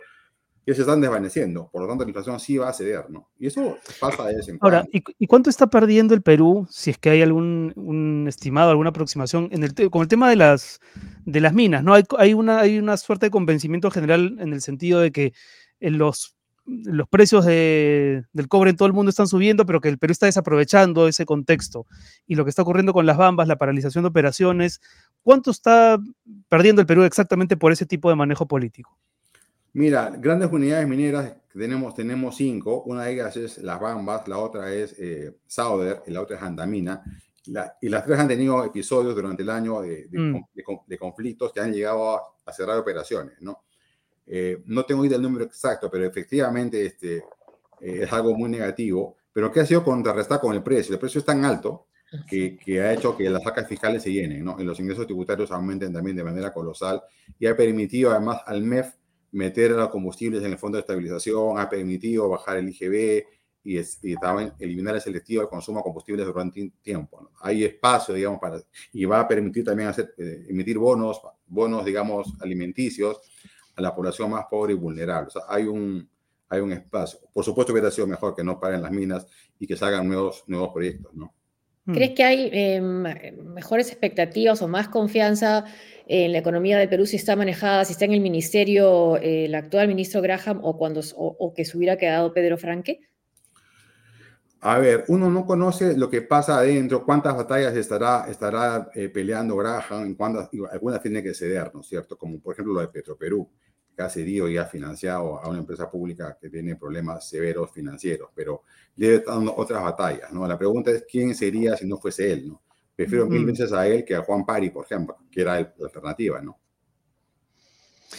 que se están desvaneciendo. Por lo tanto, la inflación sí va a ceder, ¿no? Y eso pasa de vez en Ahora, ¿y, cuánto está perdiendo el Perú, si es que hay algún un estimado, alguna aproximación, en el con el tema de las, de las minas, ¿no? Hay, hay, una, hay una suerte de convencimiento general en el sentido de que en los, los precios de, del cobre en todo el mundo están subiendo, pero que el Perú está desaprovechando ese contexto. Y lo que está ocurriendo con las bambas, la paralización de operaciones, ¿cuánto está perdiendo el Perú exactamente por ese tipo de manejo político? Mira, grandes unidades mineras, tenemos, tenemos cinco. Una de ellas es Las Bambas, la otra es eh, Sauder y la otra es Andamina. y las tres han tenido episodios durante el año de, mm. conflictos que han llegado a, cerrar operaciones, ¿no? Eh, no tengo idea del número exacto, pero efectivamente este, eh, es algo muy negativo, pero que ha sido contrarrestado con el precio. El precio es tan alto que, que, ha hecho que las sacas fiscales se llenen, ¿no? Y los ingresos tributarios aumenten también de manera colosal y ha permitido además al MEF meter los combustibles en el fondo de estabilización, ha permitido bajar el IGB y, y también eliminar el selectivo de consumo de combustibles durante un tiempo. Hay espacio, digamos, para, y va a permitir también hacer, eh, emitir bonos, bonos, digamos, alimenticios a la población más pobre y vulnerable. O sea, hay un, hay un espacio. Por supuesto hubiera sido mejor que no paren las minas y que salgan nuevos, nuevos proyectos, ¿no? ¿Crees que hay em, mejores expectativas o más confianza en la economía del Perú si está manejada, si está en el ministerio el actual ministro Graham o, cuando, o, que se hubiera quedado Pedro Franque? A ver, uno no conoce lo que pasa adentro, cuántas batallas estará, estará eh, peleando Graham, en cuántas, algunas tiene que ceder, ¿no es cierto? Como por ejemplo lo de Petroperú que ha cedido y ha financiado a una empresa pública que tiene problemas severos financieros, pero le está dando otras batallas, ¿no? La pregunta es quién sería si no fuese él, ¿no? Prefiero mil veces a él que a Juan Pari, por ejemplo, que era la alternativa, ¿no?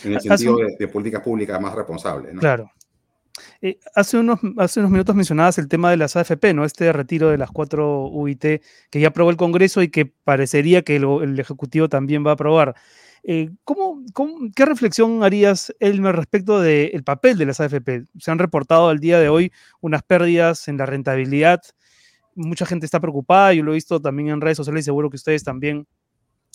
En el sentido de, políticas públicas más responsables, ¿no? Claro. Eh, hace, unos, hace unos minutos mencionabas el tema de las AFP, ¿no? Este retiro de las cuatro UIT que ya aprobó el Congreso y que parecería que el Ejecutivo también va a aprobar. Eh, ¿cómo, qué reflexión harías, Elmer, respecto del papel de las AFP? Se han reportado al día de hoy unas pérdidas en la rentabilidad. Mucha gente está preocupada, yo lo he visto también en redes sociales y seguro que ustedes también.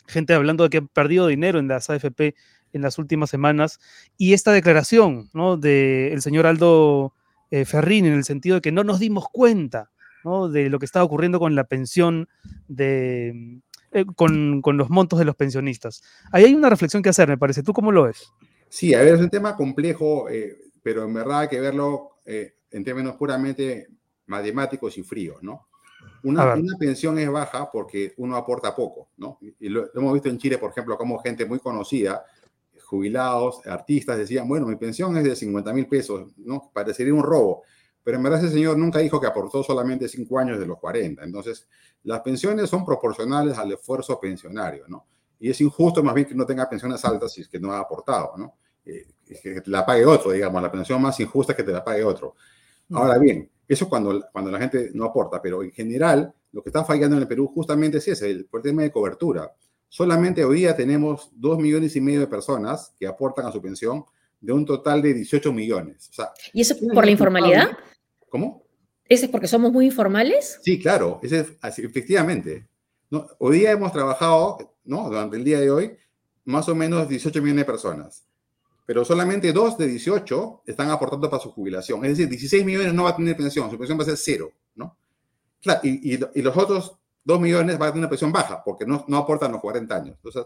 Gente hablando de que han perdido dinero en las AFP en las últimas semanas. Y esta declaración ¿no? del señor Aldo eh, Ferrín, en el sentido de que no nos dimos cuenta ¿no? de lo que estaba ocurriendo con la pensión de, eh, con, con, los montos de los pensionistas. Ahí hay una reflexión que hacer, me parece. ¿Tú cómo lo ves? Sí, a ver, es un tema complejo, eh, pero en verdad hay que verlo eh, en términos puramente matemáticos y fríos, ¿no? Una, una, pensión es baja porque uno aporta poco, ¿no? Y lo, hemos visto en Chile, por ejemplo, como gente muy conocida, jubilados, artistas, decían, bueno, mi pensión es de 50 mil pesos, ¿no? Parecería un robo. Pero en verdad ese señor nunca dijo que aportó solamente cinco años de los 40. Entonces, las pensiones son proporcionales al esfuerzo pensionario, ¿no? Y es injusto más bien que no tenga pensiones altas si es que no ha aportado, ¿no? Eh, que te la pague otro, digamos, la pensión más injusta es que te la pague otro. Ahora bien, eso cuando, cuando la gente no aporta, pero en general lo que está fallando en el Perú justamente es ese, el, el tema de cobertura. Solamente hoy día tenemos dos millones y medio de personas que aportan a su pensión de un total de 18 millones. ¿Y eso por la informalidad? ¿Cómo? ¿Ese es porque somos muy informales? Sí, claro, ese, efectivamente. ¿no? Hoy día hemos trabajado, ¿no? durante el día de hoy, más o menos 18 millones de personas. Pero solamente dos de 18 están aportando para su jubilación. Es decir, 16 millones no va a tener pensión, su pensión va a ser cero. ¿no? Claro, y, y, los otros 2 millones van a tener una pensión baja porque no, no aportan los 40 años. Entonces,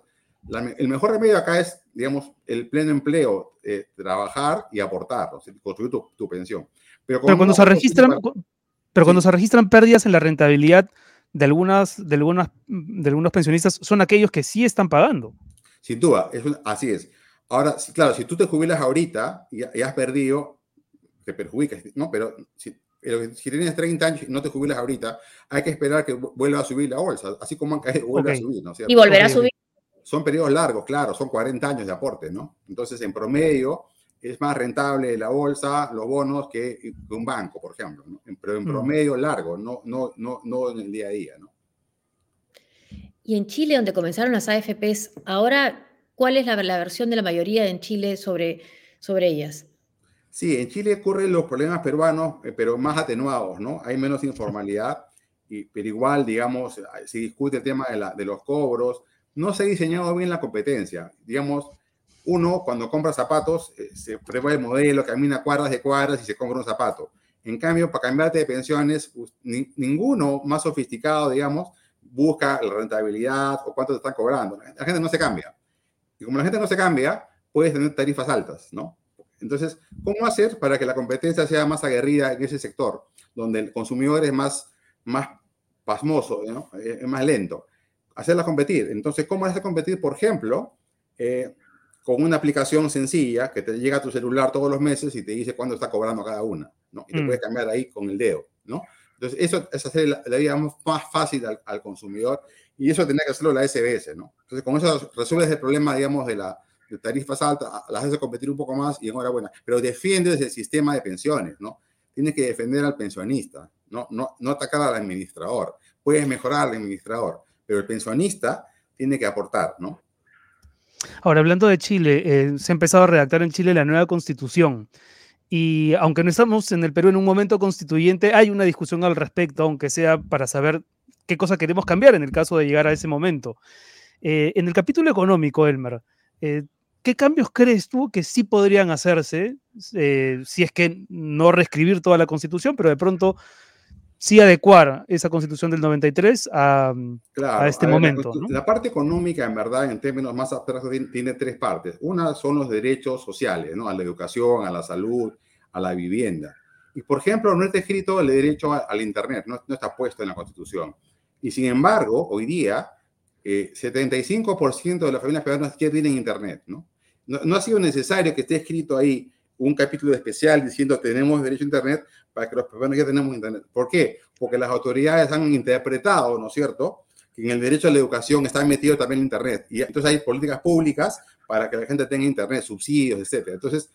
el mejor remedio acá es, digamos, el pleno empleo, eh, trabajar y aportar, construir tu, tu pensión. Pero, cuando se registran, pero cuando se registran pérdidas en la rentabilidad de algunas, de algunas, de algunos pensionistas, son aquellos que sí están pagando. Sin duda, es así es. Ahora, claro, si tú te jubilas ahorita y, has perdido, te perjudicas, ¿no? Pero si, si, tienes 30 años y no te jubilas ahorita, hay que esperar que vuelva a subir la bolsa, así como han caído, vuelve a subir, ¿no? Y volverá a subir. Son periodos largos, claro, son 40 años de aporte, ¿no? Entonces, en promedio, es más rentable la bolsa, los bonos, que, un banco, por ejemplo, pero en mm. promedio largo, no, no, no, no en el día a día. ¿no? Y en Chile, donde comenzaron las AFPs, ahora, ¿cuál es la, versión de la mayoría en Chile sobre, sobre ellas? Sí, en Chile ocurren los problemas peruanos, eh, pero más atenuados, ¿no? Hay menos informalidad, y, pero igual, digamos, se discute el tema de, la, de los cobros. No se ha diseñado bien la competencia. Digamos, uno cuando compra zapatos eh, se prueba el modelo, camina cuadras de cuadras y se compra un zapato. En cambio, para cambiarte de pensiones, ninguno más sofisticado, digamos, busca la rentabilidad o cuánto te están cobrando. La gente no se cambia. Y como la gente no se cambia, puedes tener tarifas altas, ¿no? Entonces, ¿cómo hacer para que la competencia sea más aguerrida en ese sector, donde el consumidor es más, más pasmoso, ¿no? es más lento? Hacerla competir. Entonces, ¿cómo hacer competir, por ejemplo, eh, con una aplicación sencilla que te llega a tu celular todos los meses y te dice cuándo está cobrando cada una, ¿no? Y te mm. puedes cambiar ahí con el dedo, ¿no? Entonces, eso es hacer la, vida más fácil al, consumidor y eso tendría que hacerlo la SBS, ¿no? Entonces, con eso resuelves el problema, digamos, de la de tarifas altas, las haces competir un poco más y enhorabuena, pero defiendes el sistema de pensiones, ¿no? Tienes que defender al pensionista, ¿no? No, no atacar al administrador. Puedes mejorar al administrador, pero el pensionista tiene que aportar, ¿no? Ahora, hablando de Chile, eh, se ha empezado a redactar en Chile la nueva constitución. Y aunque no estamos en el Perú en un momento constituyente, hay una discusión al respecto, aunque sea para saber qué cosa queremos cambiar en el caso de llegar a ese momento. Eh, en el capítulo económico, Elmer, eh, ¿qué cambios crees tú que sí podrían hacerse si es que no reescribir toda la constitución, pero de pronto sí adecuar esa constitución del 93 a, a este momento. La, parte económica, en verdad, en términos más abstractos, tiene, tres partes. Una son los derechos sociales, ¿no? a la educación, a la salud, a la vivienda. Y, por ejemplo, no está escrito el derecho al Internet, no, no, está puesto en la Constitución. Y, sin embargo, hoy día, eh, 75% de las familias peruanas ya tienen Internet. ¿no? ¿no? No ha sido necesario que esté escrito ahí un capítulo especial diciendo tenemos derecho a Internet para que los peruanos ya tenemos Internet. ¿Por qué? Porque las autoridades han interpretado, ¿no es cierto?, que en el derecho a la educación está metido también el Internet. Y entonces hay políticas públicas para que la gente tenga Internet, subsidios, etc. Entonces,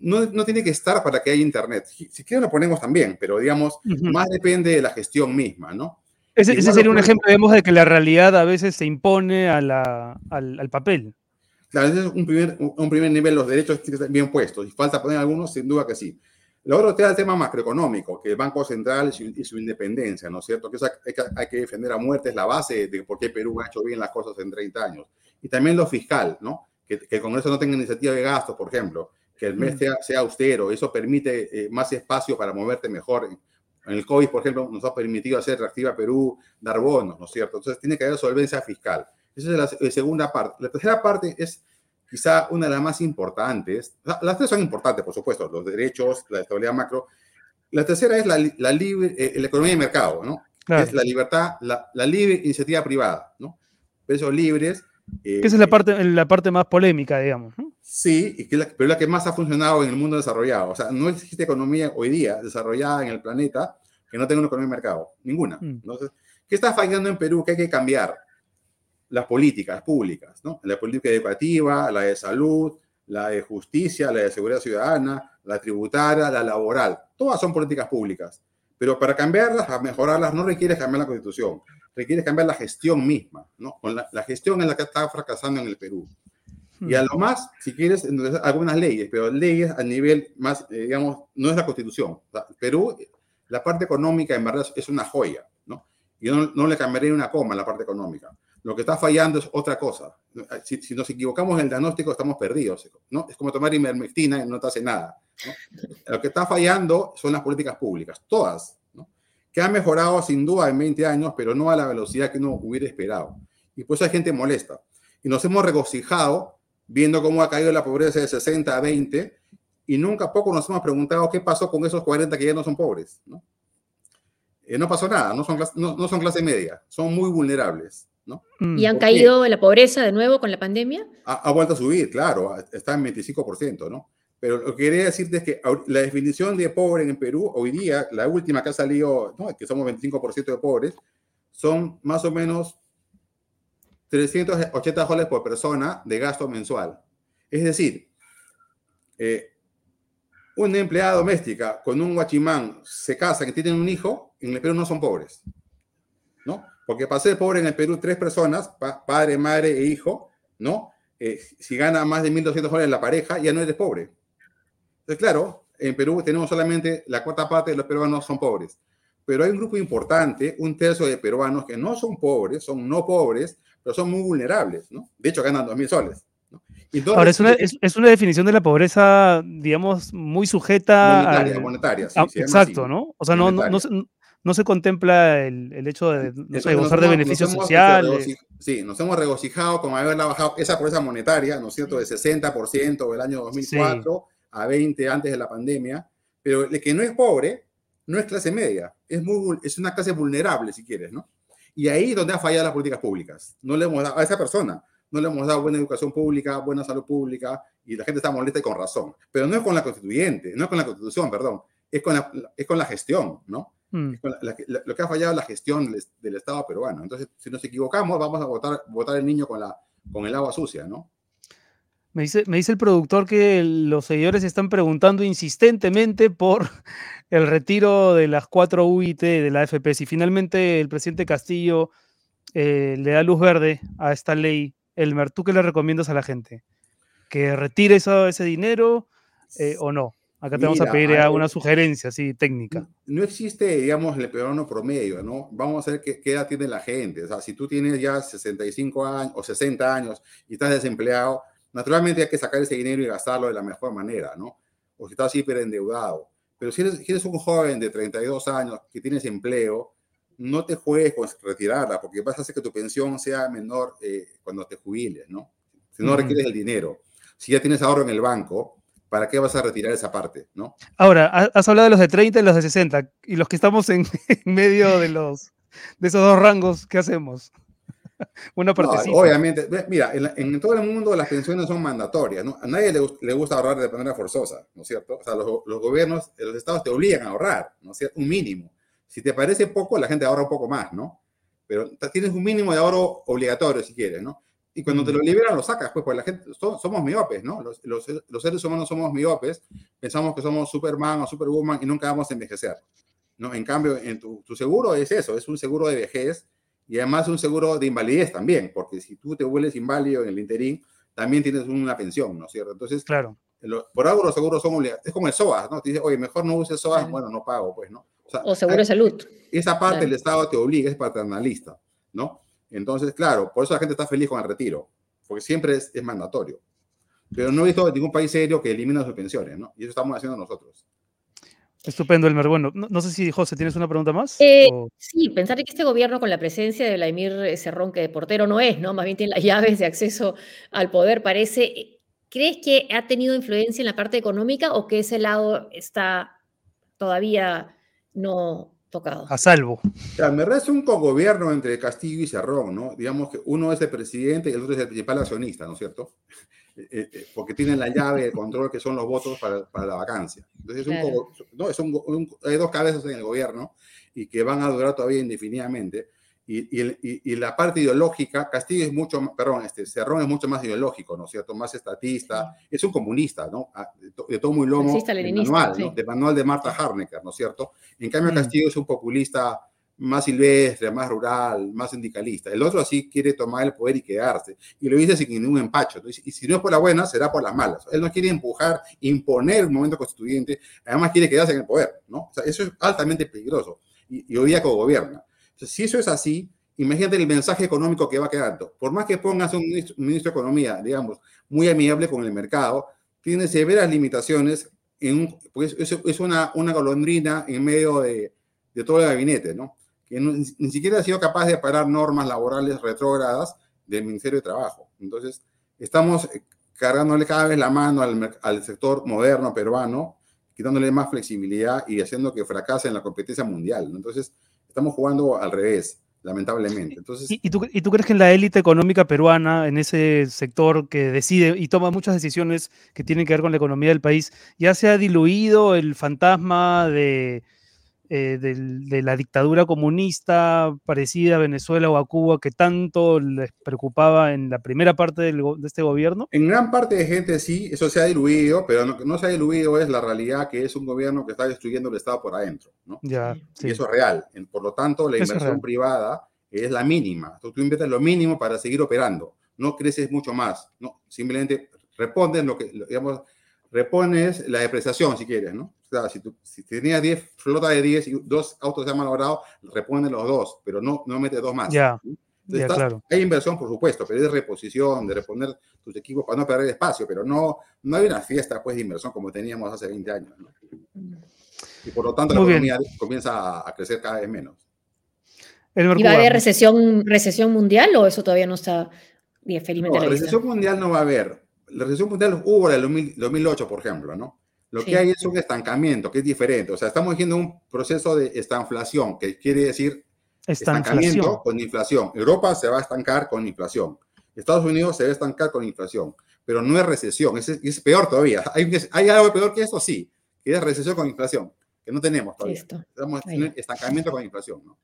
no, no tiene que estar para que haya Internet. Si, si quieren lo ponemos también, pero digamos, más depende de la gestión misma, ¿no? Ese, sería un ejemplo, digamos, de que la realidad a veces se impone a la, al, al papel. Claro, ese es un primer, un primer nivel, los derechos bien puestos. Y falta poner algunos, sin duda que sí. Lo otro es el tema macroeconómico, que el Banco Central y su, independencia, ¿no es cierto? Que, hay que defender a muerte, es la base de por qué Perú ha hecho bien las cosas en 30 años. Y también lo fiscal, ¿no? Que, que el Congreso no tenga iniciativa de gastos, por ejemplo, que el mes mm. sea, sea austero, eso permite eh, más espacio para moverte mejor. En el COVID, por ejemplo, nos ha permitido hacer reactiva Perú, dar bonos, ¿no es cierto? Entonces tiene que haber solvencia fiscal. Esa es la, segunda parte. La tercera parte es quizá una de las más importantes. Las tres son importantes, por supuesto, los derechos, la estabilidad macro. La tercera es la, la libre, eh, la economía de mercado, ¿no? Es la libertad, la, la, libre iniciativa privada, ¿no? Precios libres. Eh, esa es la parte, la parte más polémica, digamos. Sí, y que la, pero la que más ha funcionado en el mundo desarrollado. O sea, no existe economía hoy día desarrollada en el planeta que no tenga una economía de mercado. Ninguna. Mm. Entonces, ¿qué está fallando en Perú que hay que cambiar? Las políticas públicas, ¿no? La política educativa, la de salud, la de justicia, la de seguridad ciudadana, la tributaria, la laboral. Todas son políticas públicas. Pero para cambiarlas, a mejorarlas, no requiere cambiar la constitución, requiere cambiar la gestión misma, ¿no? Con la, gestión en la que está fracasando en el Perú. Y a lo más, si quieres, algunas leyes, pero leyes a nivel más, eh, digamos, no es la constitución. Perú, la parte económica en verdad es una joya, ¿no? Yo no, no le cambiaría una coma en la parte económica. Lo que está fallando es otra cosa. Si, nos equivocamos en el diagnóstico, estamos perdidos. ¿no? Es como tomar ivermectina y no te hace nada. Lo que está fallando son las políticas públicas, todas, ¿no? que han mejorado sin duda en 20 años, pero no a la velocidad que uno hubiera esperado. Y por eso hay gente molesta. Y nos hemos regocijado viendo cómo ha caído la pobreza de 60 a 20 y nunca poco nos hemos preguntado qué pasó con esos 40 que ya no son pobres. No, eh, pasó nada, no son, no son clase media, son muy vulnerables. ¿Y mm, han caído en la pobreza de nuevo con la pandemia? Ha, vuelto a subir, claro, está en 25%, ¿no? Pero lo que quería decirte es que la definición de pobre en Perú, hoy día, la última que ha salido, ¿no? que somos 25% de pobres, son más o menos 380 dólares por persona de gasto mensual. Es decir, eh, una empleada doméstica con un guachimán se casa y tienen un hijo, en el Perú no son pobres. ¿no? Porque para ser pobre en el Perú, tres personas, padre, madre e hijo, ¿no? Eh, si gana más de 1.200 dólares la pareja, ya no eres pobre. Entonces, claro, en Perú tenemos solamente la cuarta parte de los peruanos son pobres. Pero hay un grupo importante, un tercio de peruanos que no son pobres, son no pobres, pero son muy vulnerables, ¿no? De hecho, ganan 2.000 soles. ¿no? Ahora, es una, es, una, definición de la pobreza, digamos, muy sujeta monetaria, monetaria, sí, ah, exacto, ¿no? O sea, no, no, no, no se contempla el, el hecho de, gozar de beneficios sociales. Sí, nos hemos regocijado con haberla bajado esa pobreza monetaria, ¿no es cierto?, de 60% del año 2004 a 20 antes de la pandemia, pero el que no es pobre no es clase media, es, muy, es una clase vulnerable, si quieres, ¿no? Y ahí es donde ha fallado las políticas públicas. No le hemos dado a esa persona, no le hemos dado buena educación pública, buena salud pública, y la gente está molesta y con razón. Pero no es con la constituyente, no es con la constitución, perdón, es con la, es con la gestión, ¿no? Mm. lo que ha fallado es la gestión del, Estado peruano. Entonces, si nos equivocamos, vamos a votar, votar el niño con, la, con el agua sucia, ¿no? Me dice, me dice el productor que los seguidores están preguntando insistentemente por el retiro de las cuatro UIT de la AFP. Si finalmente el presidente Castillo eh, le da luz verde a esta ley, Elmer, ¿tú qué le recomiendas a la gente? ¿Que retire ese dinero eh, o no? Acá te vamos a pedir una sugerencia así técnica. No existe, digamos, el peruano promedio, ¿no? Vamos a ver qué, qué, edad tiene la gente. O sea, si tú tienes ya 65 años o 60 años y estás desempleado, naturalmente hay que sacar ese dinero y gastarlo de la mejor manera, ¿no? O si estás hiper endeudado. Pero si eres, si eres un joven de 32 años que tienes empleo, no te juegues con retirarla, porque vas a hacer que tu pensión sea menor eh, cuando te jubiles, ¿no? Si no requieres el dinero. Si ya tienes ahorro en el banco, ¿para qué vas a retirar esa parte, no? Ahora, has hablado de los de 30 y los de 60, y los que estamos en, medio de, los, de esos dos rangos, ¿qué hacemos? Una obviamente, mira, en, todo el mundo las pensiones son mandatorias, ¿no? A nadie le, gusta ahorrar de manera forzosa, ¿no es cierto? O sea, los, los, gobiernos, los estados te obligan a ahorrar, ¿no es cierto? Un mínimo. Si te parece poco, la gente ahorra un poco más, ¿no? Pero tienes un mínimo de ahorro obligatorio si quieres, ¿no? Y cuando te lo liberan, lo sacas, pues, pues la gente, somos miopes, ¿no? Los, los, seres humanos somos miopes, pensamos que somos Superman o Superwoman y nunca vamos a envejecer, ¿no? En cambio, en tu, tu seguro es eso, es un seguro de vejez y además un seguro de invalidez también, porque si tú te vuelves inválido en el interín, también tienes una pensión, ¿no es cierto? Entonces, claro. por algo los seguros son obligatorios. Es como el SOAS, ¿no? Te dice, oye, mejor no uses SOAS, bueno, no pago, pues, ¿no? O, seguro de salud. Esa parte del Estado te obliga, es paternalista, ¿no? Entonces, claro, por eso la gente está feliz con el retiro, porque siempre es, es mandatorio. Pero no he visto ningún país serio que elimine sus pensiones, ¿no? Y eso estamos haciendo nosotros. Estupendo, Elmer. Bueno, no, sé si, José, ¿tienes una pregunta más? Eh, sí, pensar que este gobierno con la presencia de Vladimir Cerrón, que de portero no es, ¿no? Más bien tiene las llaves de acceso al poder, parece. ¿Crees que ha tenido influencia en la parte económica o que ese lado está todavía no tocado? A salvo. O me resta un cogobierno entre Castillo y Cerrón, ¿no? Digamos que uno es el presidente y el otro es el principal accionista, ¿no es cierto? Eh, eh, porque tienen la llave de control que son los votos para, para la vacancia. Entonces, no, es un, hay dos cabezas en el gobierno y que van a durar todavía indefinidamente. Y, y, y, la parte ideológica, Castillo es mucho, perdón, este, Cerrón es mucho más ideológico, ¿no es cierto? Más estatista, es un comunista, ¿no? Ah, de, todo muy lomo, de manual, ¿no? de manual de Marta Harnecker, ¿no es cierto? En cambio. Castillo es un populista más silvestre, más rural, más sindicalista. El otro así quiere tomar el poder y quedarse. Y lo dice sin ningún empacho. y si no es por la buena, será por las malas. Él no quiere empujar, imponer un momento constituyente, además quiere quedarse en el poder, ¿no? O sea, eso es altamente peligroso. Y, y hoy día co-gobierna. Si eso es así, imagínate el mensaje económico que va quedando. Por más que pongas un ministro, de Economía, digamos, muy amigable con el mercado, tiene severas limitaciones, en pues es, una, una golondrina en medio de, de todo el gabinete, ¿no? que ni siquiera ha sido capaz de parar normas laborales retrógradas del Ministerio de Trabajo. Entonces, estamos eh, cargándole cada vez la mano al, al, sector moderno peruano, quitándole más flexibilidad y haciendo que fracase en la competencia mundial. Entonces, estamos jugando al revés, lamentablemente. Entonces, ¿Y, tú, ¿Y, tú, crees que en la élite económica peruana, en ese sector que decide y toma muchas decisiones que tienen que ver con la economía del país, ya se ha diluido el fantasma de eh, de la dictadura comunista parecida a Venezuela o a Cuba que tanto les preocupaba en la primera parte de este gobierno? En gran parte de gente sí, eso se ha diluido, pero lo que no se ha diluido es la realidad que es un gobierno que está destruyendo el Estado por adentro. ¿no? Ya, Y eso es real. Por lo tanto, la inversión privada es la mínima. Tú, tú inviertes lo mínimo para seguir operando. No creces mucho más. No, simplemente respondes lo que, digamos, repones la depreciación si quieres, ¿no? O sea, si, tú, si tenías 10, flota de 10 y dos autos se han malogrado, repone los dos, pero no, no metes dos más. Ya. claro. Hay inversión, por supuesto, pero es reposición, de reponer tus equipos para no perder espacio, pero no, no hay una fiesta pues, de inversión como teníamos hace 20 años. ¿no? Y por lo tanto, la economía comienza a crecer cada vez menos. ¿Y va a haber recesión, recesión mundial o eso todavía no está bien felizmente no, recesión mundial no va a haber. La recesión mundial hubo en el 2008, por ejemplo, ¿no? Lo que hay es un estancamiento, que es diferente. O sea, estamos viendo un proceso de estanflación, que quiere decir estancamiento con inflación. Europa se va a estancar con inflación. Estados Unidos se debe estancar con inflación, pero no es recesión, es, es peor todavía. Hay, hay, algo peor que eso, sí, que es recesión con inflación, que no tenemos todavía. Estamos en estancamiento con inflación, ¿no?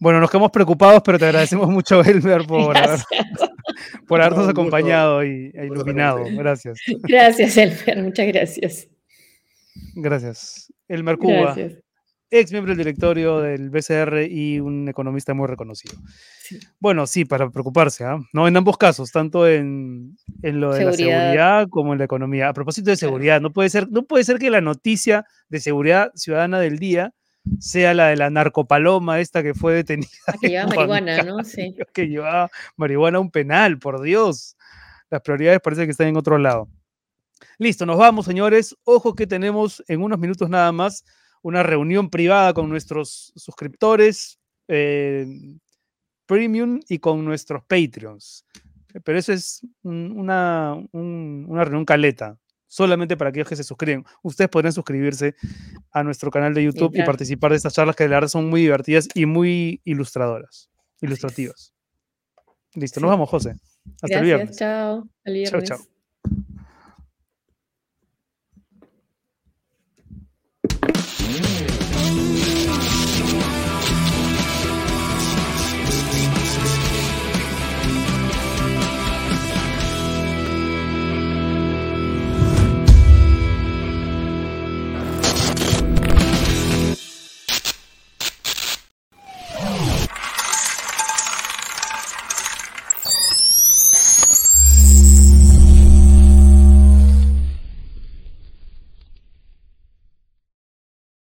Bueno, nos quedamos preocupados, pero te agradecemos mucho, Elmer, por, por habernos acompañado y e iluminado. Gracias. Gracias, Elmer. Muchas gracias. Gracias. Elmer Cuba, ex miembro del directorio del BCR y un economista muy reconocido. Bueno, sí, para preocuparse, ¿ah? ¿no? En ambos casos, tanto en, lo de la seguridad como en la economía. A propósito de seguridad, no puede ser, no puede ser que la noticia de seguridad ciudadana del día sea la de la narcopaloma esta que fue detenida. Que llevaba marihuana, ¿no? Sí. Que llevaba marihuana a un penal, por Dios. Las prioridades parece que están en otro lado. Listo, nos vamos, señores. Ojo que tenemos en unos minutos nada más una reunión privada con nuestros suscriptores eh, premium y con nuestros Patreons. Pero eso es una, una reunión caleta solamente para aquellos que se suscriben. Ustedes podrán suscribirse a nuestro canal de YouTube y participar de estas charlas que de la verdad son muy divertidas y muy ilustradoras, ilustrativas. Listo, nos vamos, José. Hasta Gracias, el viernes. Chao, el viernes. Chao, chao.